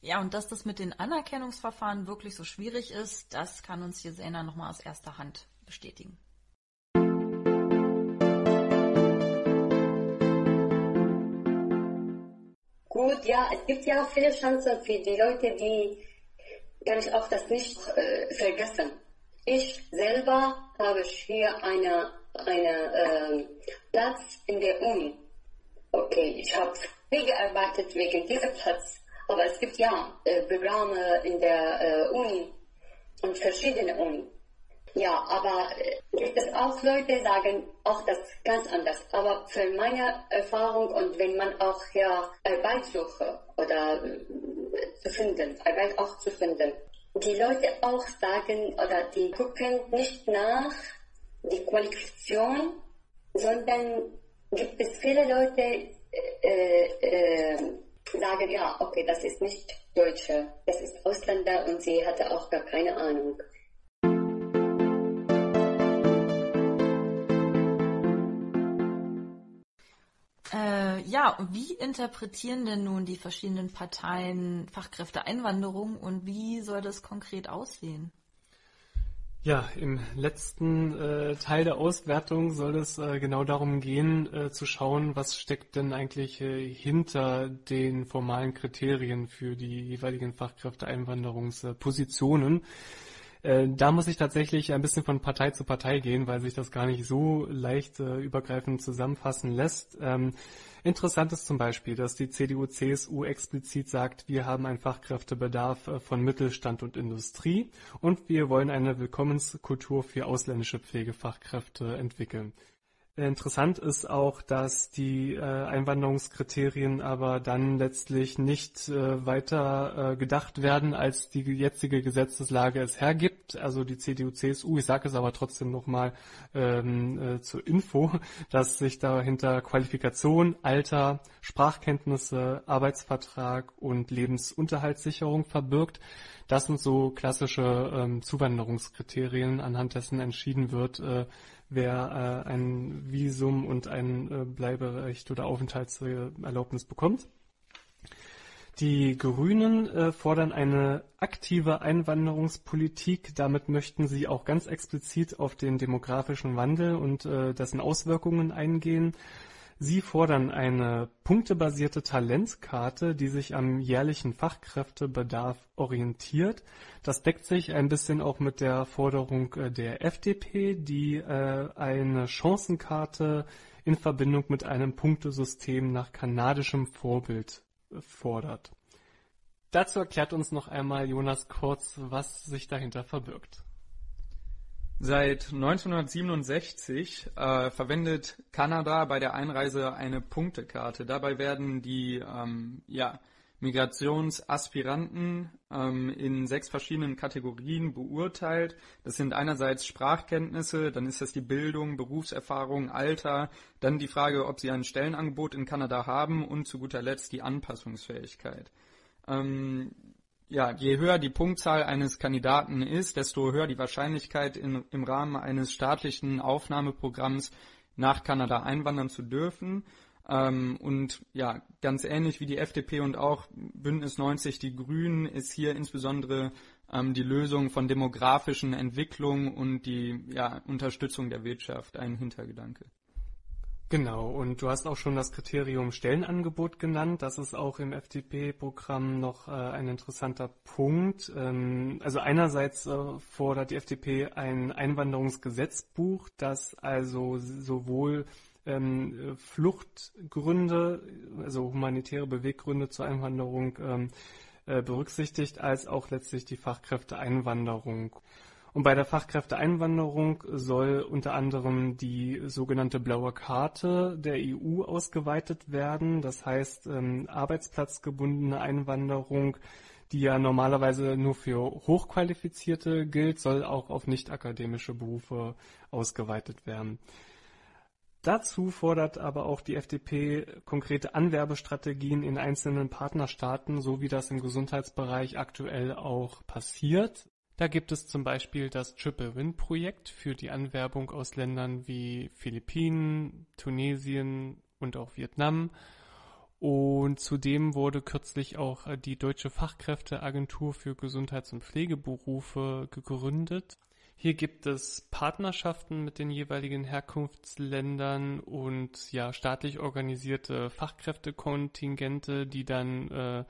Ja, und dass das mit den Anerkennungsverfahren wirklich so schwierig ist, das kann uns hier Sena nochmal aus erster Hand bestätigen. Gut, ja, es gibt ja viele Chancen für die Leute, die kann ich auch das nicht äh, vergessen. Ich selber habe hier einen eine, äh, Platz in der Uni. Okay, ich habe viel gearbeitet wegen diesem Platz, aber es gibt ja äh, Programme in der äh, Uni und verschiedene Uni. Ja, aber äh, gibt es auch Leute, sagen auch das ganz anders. Aber für meine Erfahrung und wenn man auch ja Arbeit suche oder äh, zu finden, Arbeit auch zu finden, die Leute auch sagen oder die gucken nicht nach die Qualifikation, sondern gibt es viele Leute, äh, äh, sagen, ja, okay, das ist nicht Deutsche, das ist Ausländer und sie hatte auch gar keine Ahnung. Äh, ja, wie interpretieren denn nun die verschiedenen Parteien Fachkräfteeinwanderung und wie soll das konkret aussehen? Ja, im letzten äh, Teil der Auswertung soll es äh, genau darum gehen, äh, zu schauen, was steckt denn eigentlich äh, hinter den formalen Kriterien für die jeweiligen Fachkräfteeinwanderungspositionen. Äh, da muss ich tatsächlich ein bisschen von Partei zu Partei gehen, weil sich das gar nicht so leicht äh, übergreifend zusammenfassen lässt. Ähm, interessant ist zum Beispiel, dass die CDU-CSU explizit sagt, wir haben einen Fachkräftebedarf äh, von Mittelstand und Industrie und wir wollen eine Willkommenskultur für ausländische Pflegefachkräfte entwickeln. Interessant ist auch, dass die äh, Einwanderungskriterien aber dann letztlich nicht äh, weiter äh, gedacht werden, als die jetzige Gesetzeslage es hergibt. Also die CDU-CSU, ich sage es aber trotzdem nochmal ähm, äh, zur Info, dass sich dahinter Qualifikation, Alter, Sprachkenntnisse, Arbeitsvertrag und Lebensunterhaltssicherung verbirgt. Das sind so klassische ähm, Zuwanderungskriterien, anhand dessen entschieden wird, äh, wer äh, ein Visum und ein äh, Bleiberecht oder Aufenthaltserlaubnis bekommt. Die Grünen äh, fordern eine aktive Einwanderungspolitik. Damit möchten sie auch ganz explizit auf den demografischen Wandel und äh, dessen Auswirkungen eingehen. Sie fordern eine punktebasierte Talentkarte, die sich am jährlichen Fachkräftebedarf orientiert. Das deckt sich ein bisschen auch mit der Forderung äh, der FDP, die äh, eine Chancenkarte in Verbindung mit einem Punktesystem nach kanadischem Vorbild fordert. Dazu erklärt uns noch einmal Jonas kurz, was sich dahinter verbirgt. Seit 1967 äh, verwendet Kanada bei der Einreise eine Punktekarte. Dabei werden die ähm, ja, Migrationsaspiranten ähm, in sechs verschiedenen Kategorien beurteilt. Das sind einerseits Sprachkenntnisse, dann ist das die Bildung, Berufserfahrung, Alter, dann die Frage, ob sie ein Stellenangebot in Kanada haben und zu guter Letzt die Anpassungsfähigkeit. Ähm, ja, je höher die Punktzahl eines Kandidaten ist, desto höher die Wahrscheinlichkeit in, im Rahmen eines staatlichen Aufnahmeprogramms nach Kanada einwandern zu dürfen. Ähm, und ja, ganz ähnlich wie die FDP und auch Bündnis 90 Die Grünen ist hier insbesondere ähm, die Lösung von demografischen Entwicklungen und die ja, Unterstützung der Wirtschaft ein Hintergedanke. Genau, und du hast auch schon das Kriterium Stellenangebot genannt. Das ist auch im FDP-Programm noch äh, ein interessanter Punkt. Ähm, also einerseits äh, fordert die FDP ein Einwanderungsgesetzbuch, das also sowohl ähm, Fluchtgründe, also humanitäre Beweggründe zur Einwanderung ähm, äh, berücksichtigt, als auch letztlich die Fachkräfteeinwanderung. Und bei der Fachkräfteeinwanderung soll unter anderem die sogenannte blaue Karte der EU ausgeweitet werden. Das heißt, ähm, arbeitsplatzgebundene Einwanderung, die ja normalerweise nur für Hochqualifizierte gilt, soll auch auf nicht akademische Berufe ausgeweitet werden. Dazu fordert aber auch die FDP konkrete Anwerbestrategien in einzelnen Partnerstaaten, so wie das im Gesundheitsbereich aktuell auch passiert. Da gibt es zum Beispiel das Triple-Win-Projekt für die Anwerbung aus Ländern wie Philippinen, Tunesien und auch Vietnam. Und zudem wurde kürzlich auch die Deutsche Fachkräfteagentur für Gesundheits- und Pflegeberufe gegründet. Hier gibt es Partnerschaften mit den jeweiligen Herkunftsländern und ja staatlich organisierte Fachkräftekontingente, die dann äh,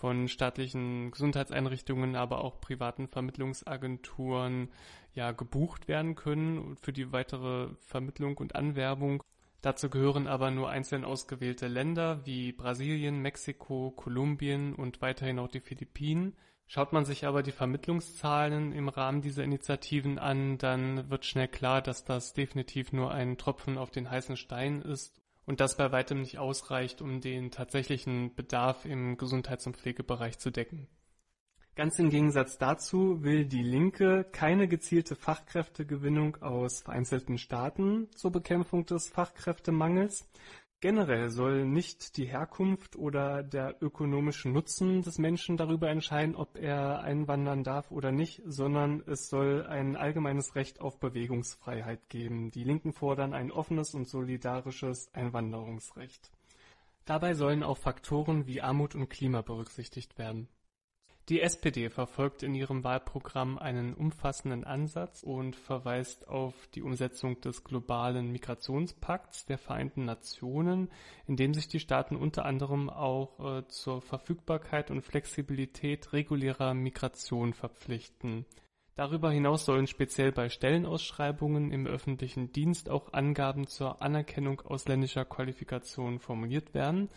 von staatlichen Gesundheitseinrichtungen, aber auch privaten Vermittlungsagenturen ja gebucht werden können für die weitere Vermittlung und Anwerbung. Dazu gehören aber nur einzeln ausgewählte Länder wie Brasilien, Mexiko, Kolumbien und weiterhin auch die Philippinen. Schaut man sich aber die Vermittlungszahlen im Rahmen dieser Initiativen an, dann wird schnell klar, dass das definitiv nur ein Tropfen auf den heißen Stein ist und das bei weitem nicht ausreicht, um den tatsächlichen Bedarf im Gesundheits- und Pflegebereich zu decken. Ganz im Gegensatz dazu will die Linke keine gezielte Fachkräftegewinnung aus vereinzelten Staaten zur Bekämpfung des Fachkräftemangels, Generell soll nicht die Herkunft oder der ökonomische Nutzen des Menschen darüber entscheiden, ob er einwandern darf oder nicht, sondern es soll ein allgemeines Recht auf Bewegungsfreiheit geben. Die Linken fordern ein offenes und solidarisches Einwanderungsrecht. Dabei sollen auch Faktoren wie Armut und Klima berücksichtigt werden. Die SPD verfolgt in ihrem Wahlprogramm einen umfassenden Ansatz und verweist auf die Umsetzung des globalen Migrationspakts der Vereinten Nationen, in dem sich die Staaten unter anderem auch äh, zur Verfügbarkeit und Flexibilität regulärer Migration verpflichten. Darüber hinaus sollen speziell bei Stellenausschreibungen im öffentlichen Dienst auch Angaben zur Anerkennung ausländischer Qualifikationen formuliert werden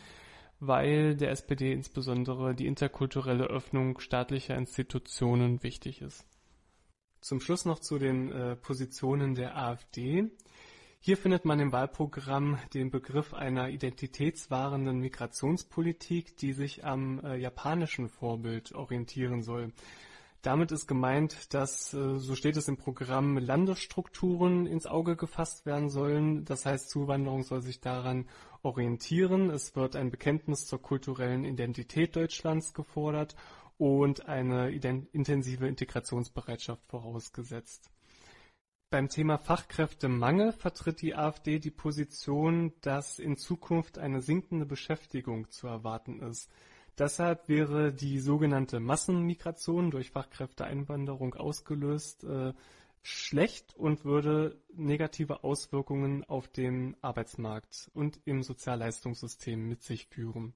weil der SPD insbesondere die interkulturelle Öffnung staatlicher Institutionen wichtig ist. Zum Schluss noch zu den äh, Positionen der AfD. Hier findet man im Wahlprogramm den Begriff einer identitätswahrenden Migrationspolitik, die sich am äh, japanischen Vorbild orientieren soll. Damit ist gemeint, dass, äh, so steht es im Programm, Landesstrukturen ins Auge gefasst werden sollen. Das heißt, Zuwanderung soll sich daran orientieren. Es wird ein Bekenntnis zur kulturellen Identität Deutschlands gefordert und eine intensive Integrationsbereitschaft vorausgesetzt. Beim Thema Fachkräftemangel vertritt die AfD die Position, dass in Zukunft eine sinkende Beschäftigung zu erwarten ist. Deshalb wäre die sogenannte Massenmigration durch Fachkräfteeinwanderung ausgelöst äh, schlecht und würde negative Auswirkungen auf den Arbeitsmarkt und im Sozialleistungssystem mit sich führen.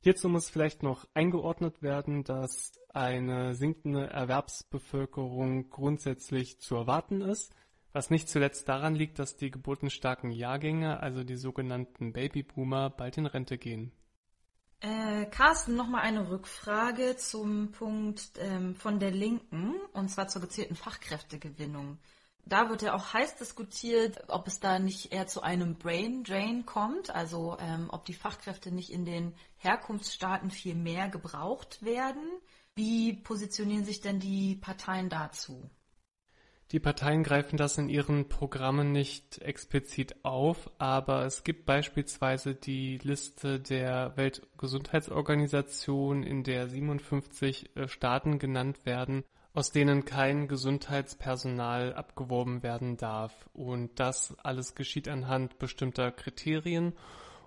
Hierzu muss vielleicht noch eingeordnet werden, dass eine sinkende Erwerbsbevölkerung grundsätzlich zu erwarten ist, Was nicht zuletzt daran liegt, dass die geburtenstarken Jahrgänge, also die sogenannten Babyboomer, bald in Rente gehen. Äh, Carsten, nochmal eine Rückfrage zum Punkt ähm, von der Linken, und zwar zur gezielten Fachkräftegewinnung. Da wird ja auch heiß diskutiert, ob es da nicht eher zu einem Brain Drain kommt, also ähm, ob die Fachkräfte nicht in den Herkunftsstaaten viel mehr gebraucht werden. Wie positionieren sich denn die Parteien dazu? Die Parteien greifen das in ihren Programmen nicht explizit auf, aber es gibt beispielsweise die Liste der Weltgesundheitsorganisation, in der 57 äh, Staaten genannt werden, aus denen kein Gesundheitspersonal abgeworben werden darf. Und das alles geschieht anhand bestimmter Kriterien.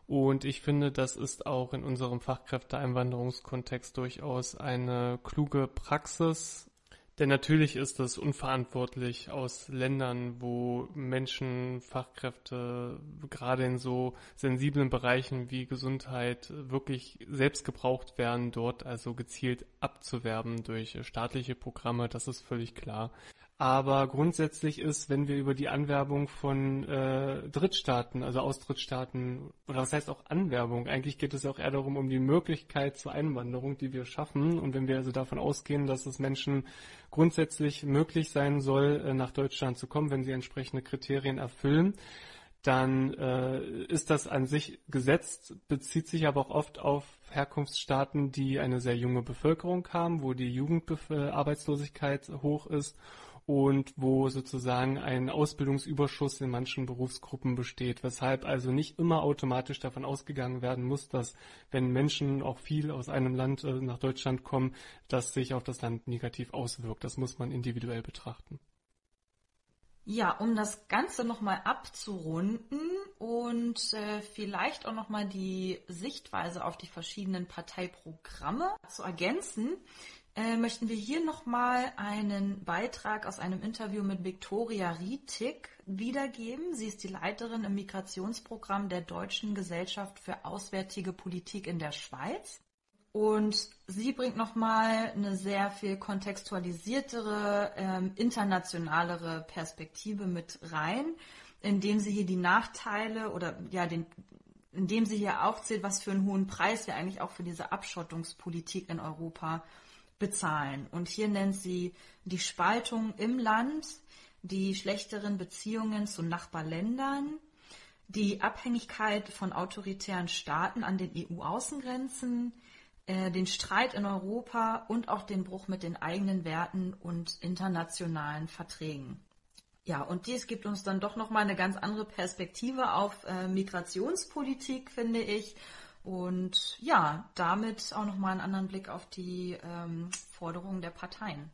Und ich finde, das ist auch in unserem Fachkräfteeinwanderungskontext durchaus eine kluge Praxis, denn natürlich ist es unverantwortlich aus Ländern, wo Menschen, Fachkräfte gerade in so sensiblen Bereichen wie Gesundheit wirklich selbst gebraucht werden, dort also gezielt abzuwerben durch staatliche Programme, das ist völlig klar. Aber grundsätzlich ist, wenn wir über die Anwerbung von äh, Drittstaaten, also Austrittsstaaten, oder was heißt auch Anwerbung, eigentlich geht es auch eher darum, um die Möglichkeit zur Einwanderung, die wir schaffen. Und wenn wir also davon ausgehen, dass es Menschen grundsätzlich möglich sein soll, äh, nach Deutschland zu kommen, wenn sie entsprechende Kriterien erfüllen, dann äh, ist das an sich gesetzt, bezieht sich aber auch oft auf Herkunftsstaaten, die eine sehr junge Bevölkerung haben, wo die Jugendarbeitslosigkeit hoch ist und wo sozusagen ein Ausbildungsüberschuss in manchen Berufsgruppen besteht, weshalb also nicht immer automatisch davon ausgegangen werden muss, dass wenn Menschen auch viel aus einem Land äh, nach Deutschland kommen, das sich auf das Land negativ auswirkt. Das muss man individuell betrachten. Ja, um das Ganze nochmal abzurunden und äh, vielleicht auch nochmal die Sichtweise auf die verschiedenen Parteiprogramme zu ergänzen, äh, möchten wir hier nochmal einen Beitrag aus einem Interview mit Viktoria Rietig wiedergeben. Sie ist die Leiterin im Migrationsprogramm der Deutschen Gesellschaft für Auswärtige Politik in der Schweiz. Und sie bringt nochmal eine sehr viel kontextualisiertere, ähm, internationalere Perspektive mit rein, indem sie hier die Nachteile oder ja, den, indem sie hier aufzählt, was für einen hohen Preis wir eigentlich auch für diese Abschottungspolitik in Europa bezahlen. Und hier nennt sie die Spaltung im Land, die schlechteren Beziehungen zu Nachbarländern, die Abhängigkeit von autoritären Staaten an den EU-Außengrenzen, äh, den Streit in Europa und auch den Bruch mit den eigenen Werten und internationalen Verträgen. Ja, und dies gibt uns dann doch nochmal eine ganz andere Perspektive auf äh, Migrationspolitik, finde ich. Und ja, damit auch nochmal einen anderen Blick auf die ähm, Forderungen der Parteien.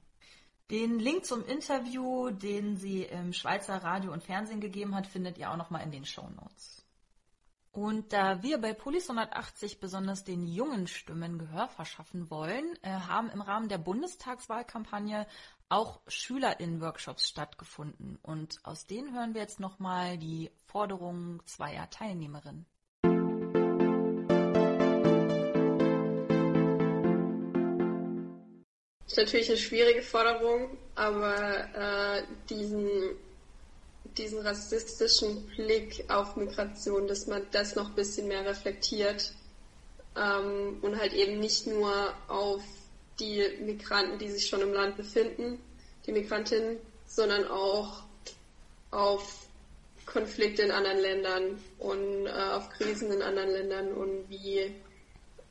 Den Link zum Interview, den sie im Schweizer Radio und Fernsehen gegeben hat, findet ihr auch nochmal in den Show Notes. Und da wir bei Polis 180 besonders den jungen Stimmen Gehör verschaffen wollen, äh, haben im Rahmen der Bundestagswahlkampagne auch SchülerInnen-Workshops stattgefunden. Und aus denen hören wir jetzt nochmal die Forderungen zweier Teilnehmerinnen. Ist natürlich eine schwierige Forderung, aber äh, diesen, diesen rassistischen Blick auf Migration, dass man das noch ein bisschen mehr reflektiert ähm, und halt eben nicht nur auf die Migranten, die sich schon im Land befinden, die Migrantinnen, sondern auch auf Konflikte in anderen Ländern und äh, auf Krisen in anderen Ländern und wie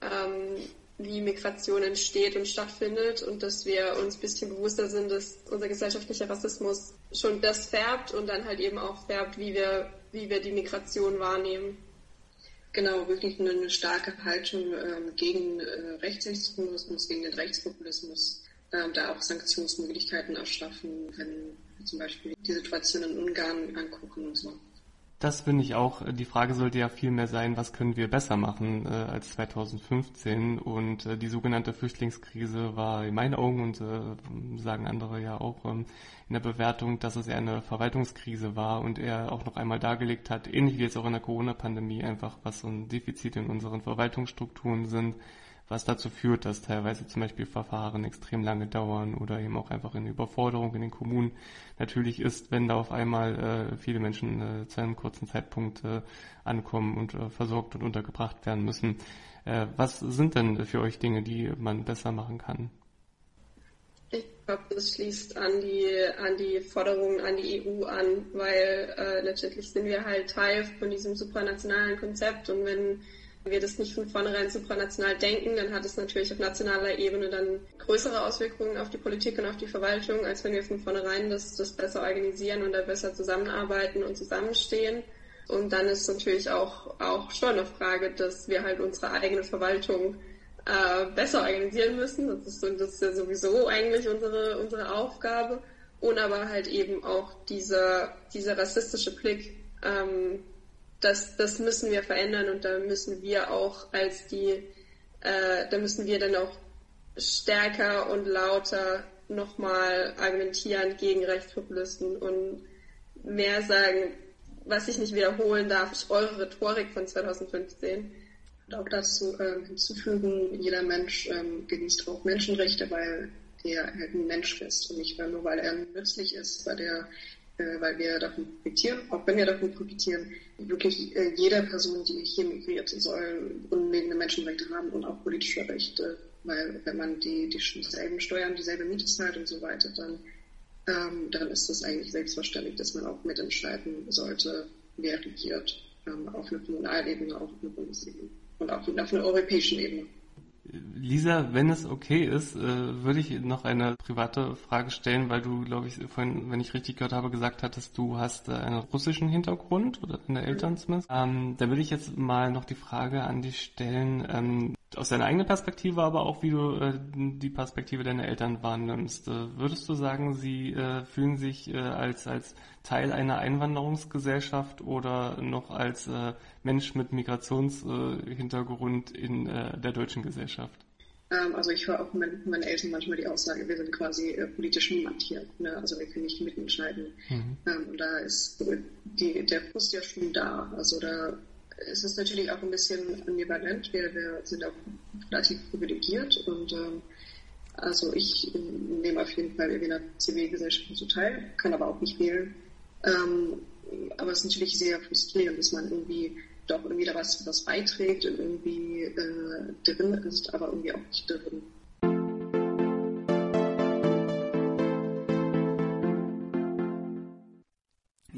ähm, wie Migration entsteht und stattfindet und dass wir uns ein bisschen bewusster sind, dass unser gesellschaftlicher Rassismus schon das färbt und dann halt eben auch färbt, wie wir, wie wir die Migration wahrnehmen. Genau, wirklich eine starke Haltung ähm, gegen äh, Rechtsextremismus, gegen den Rechtspopulismus, ähm, da auch Sanktionsmöglichkeiten erschaffen, wenn wir zum Beispiel die Situation in Ungarn angucken und so. Das finde ich auch. Die Frage sollte ja viel mehr sein, was können wir besser machen äh, als 2015? Und äh, die sogenannte Flüchtlingskrise war in meinen Augen und äh, sagen andere ja auch ähm, in der Bewertung, dass es eher eine Verwaltungskrise war und er auch noch einmal dargelegt hat, ähnlich wie jetzt auch in der Corona-Pandemie, einfach was so ein Defizit in unseren Verwaltungsstrukturen sind, was dazu führt, dass teilweise zum Beispiel Verfahren extrem lange dauern oder eben auch einfach eine Überforderung in den Kommunen natürlich ist, wenn da auf einmal äh, viele Menschen äh, zu einem kurzen Zeitpunkt äh, ankommen und äh, versorgt und untergebracht werden müssen. Äh, was sind denn für euch Dinge, die man besser machen kann? Ich glaube, das schließt an die, an die Forderungen an die EU an, weil äh, letztendlich sind wir halt Teil von diesem supranationalen Konzept und wenn wir das nicht von vornherein supranational denken, dann hat es natürlich auf nationaler Ebene dann größere Auswirkungen auf die Politik und auf die Verwaltung, als wenn wir von vornherein das, das besser organisieren und da besser zusammenarbeiten und zusammenstehen. Und dann ist natürlich auch, auch schon eine Frage, dass wir halt unsere eigene Verwaltung äh, besser organisieren müssen. Das ist, das ist ja sowieso eigentlich unsere, unsere Aufgabe. Und aber halt eben auch dieser, dieser rassistische Blick, ähm, das, das müssen wir verändern und da müssen wir auch als die, äh, da müssen wir dann auch stärker und lauter nochmal argumentieren gegen Rechtspopulisten und mehr sagen, was ich nicht wiederholen darf, ist eure Rhetorik von 2015. Und auch dazu äh, hinzufügen, jeder Mensch ähm, genießt auch Menschenrechte, weil er halt ein Mensch ist und nicht nur, weil er nützlich ist, weil er äh, weil wir davon profitieren, auch wenn wir davon profitieren, wirklich äh, jeder Person, die hier migriert, soll grundlegende Menschenrechte haben und auch politische Rechte, weil wenn man die, die dieselben Steuern, dieselbe Miete zahlt und so weiter, dann, ähm, dann ist es eigentlich selbstverständlich, dass man auch mitentscheiden sollte, wer regiert, ähm, auf einer Kommunalebene, auch auf einer Bundesebene und auch auf einer europäischen Ebene. Lisa, wenn es okay ist, äh, würde ich noch eine private Frage stellen, weil du, glaube ich, vorhin, wenn ich richtig gehört habe, gesagt hattest, du hast äh, einen russischen Hintergrund oder deine Eltern zumindest. Ähm, da würde ich jetzt mal noch die Frage an dich stellen, ähm, aus deiner eigenen Perspektive, aber auch wie du äh, die Perspektive deiner Eltern wahrnimmst. Äh, würdest du sagen, sie äh, fühlen sich äh, als, als Teil einer Einwanderungsgesellschaft oder noch als äh, Mensch mit Migrationshintergrund in äh, der deutschen Gesellschaft? Ähm, also ich höre auch von meinen, meinen Eltern manchmal die Aussage, wir sind quasi politisch niemand hier. Ne? Also wir können nicht mitentscheiden. Mhm. Ähm, und da ist die, der Frust ja schon da. Also da es ist natürlich auch ein bisschen ambivalent. Wir, wir sind auch relativ privilegiert und ähm, also ich nehme auf jeden Fall irgendwie einer Zivilgesellschaft zu teil, kann aber auch nicht wählen. Ähm, aber es ist natürlich sehr frustrierend, dass man irgendwie doch irgendwie da was, was beiträgt und irgendwie äh, drin ist, aber irgendwie auch nicht drin.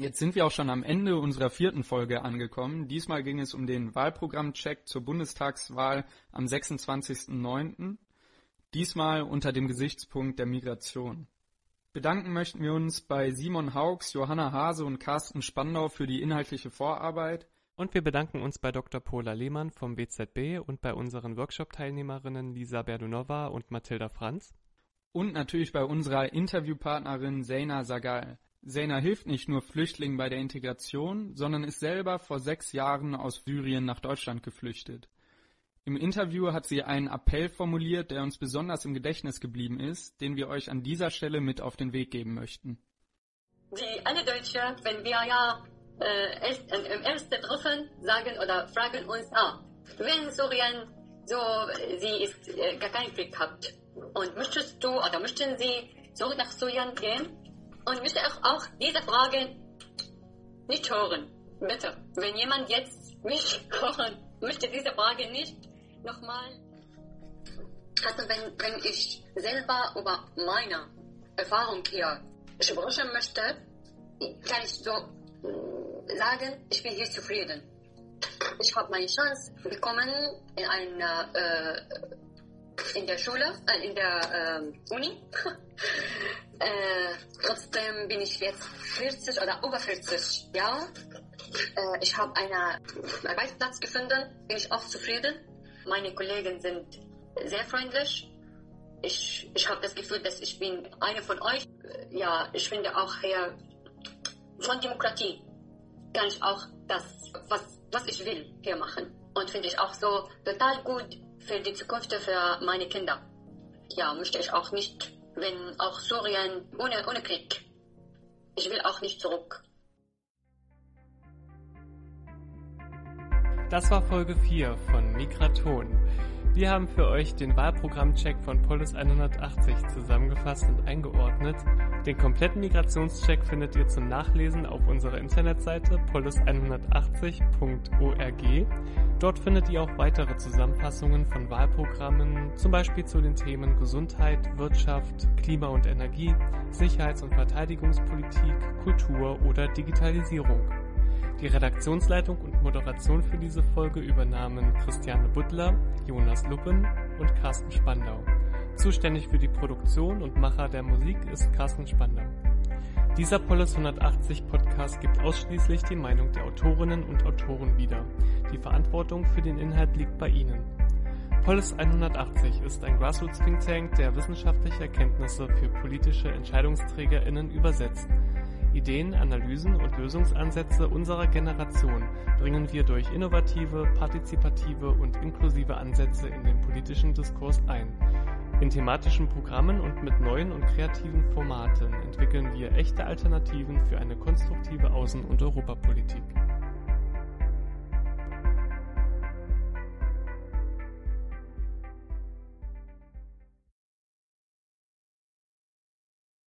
Jetzt sind wir auch schon am Ende unserer vierten Folge angekommen. Diesmal ging es um den Wahlprogrammcheck zur Bundestagswahl am 26.09. Diesmal unter dem Gesichtspunkt der Migration. Bedanken möchten wir uns bei Simon Haugs, Johanna Hase und Carsten Spandau für die inhaltliche Vorarbeit. Und wir bedanken uns bei Dr. Pola Lehmann vom WZB und bei unseren Workshop-Teilnehmerinnen Lisa Berdunova und Mathilda Franz. Und natürlich bei unserer Interviewpartnerin Zeina Sagal. Sena hilft nicht nur Flüchtlingen bei der Integration, sondern ist selber vor sechs Jahren aus Syrien nach Deutschland geflüchtet. Im Interview hat sie einen Appell formuliert, der uns besonders im Gedächtnis geblieben ist, den wir euch an dieser Stelle mit auf den Weg geben möchten. Die alle Deutsche, wenn wir ja äh, erst, äh, im ersten Treffen sagen oder fragen uns, ah, wenn Syrien so, sie ist äh, gar keinen Krieg hat und möchtest du oder möchten sie zurück nach Syrien gehen? Und möchte auch, auch diese Frage nicht hören. Bitte, wenn jemand jetzt mich hören möchte, diese Frage nicht nochmal. Also wenn, wenn ich selber über meine Erfahrung hier sprechen möchte, kann ich so äh, sagen, ich bin hier zufrieden. Ich habe meine Chance bekommen in einer äh, in der Schule, äh, in der äh, Uni. äh, trotzdem bin ich jetzt 40 oder über 40 Jahre. Äh, ich habe einen Arbeitsplatz gefunden, bin ich auch zufrieden. Meine Kollegen sind sehr freundlich. Ich, ich habe das Gefühl, dass ich bin eine von euch. Ja, ich finde auch hier von Demokratie kann ich auch das, was, was ich will, hier machen. Und finde ich auch so total gut für die Zukunft für meine Kinder. Ja, möchte ich auch nicht, wenn auch Syrien ohne, ohne Krieg. Ich will auch nicht zurück. Das war Folge 4 von Migraton. Wir haben für euch den Wahlprogrammcheck von Polis 180 zusammengefasst und eingeordnet. Den kompletten Migrationscheck findet ihr zum Nachlesen auf unserer Internetseite polis180.org. Dort findet ihr auch weitere Zusammenfassungen von Wahlprogrammen, zum Beispiel zu den Themen Gesundheit, Wirtschaft, Klima und Energie, Sicherheits- und Verteidigungspolitik, Kultur oder Digitalisierung. Die Redaktionsleitung und Moderation für diese Folge übernahmen Christiane Butler, Jonas Luppen und Carsten Spandau. Zuständig für die Produktion und Macher der Musik ist Carsten Spandau. Dieser Polis 180 Podcast gibt ausschließlich die Meinung der Autorinnen und Autoren wieder. Die Verantwortung für den Inhalt liegt bei Ihnen. Polis 180 ist ein Grassroots Think Tank, der wissenschaftliche Erkenntnisse für politische EntscheidungsträgerInnen übersetzt. Ideen, Analysen und Lösungsansätze unserer Generation bringen wir durch innovative, partizipative und inklusive Ansätze in den politischen Diskurs ein. In thematischen Programmen und mit neuen und kreativen Formaten entwickeln wir echte Alternativen für eine konstruktive Außen- und Europapolitik.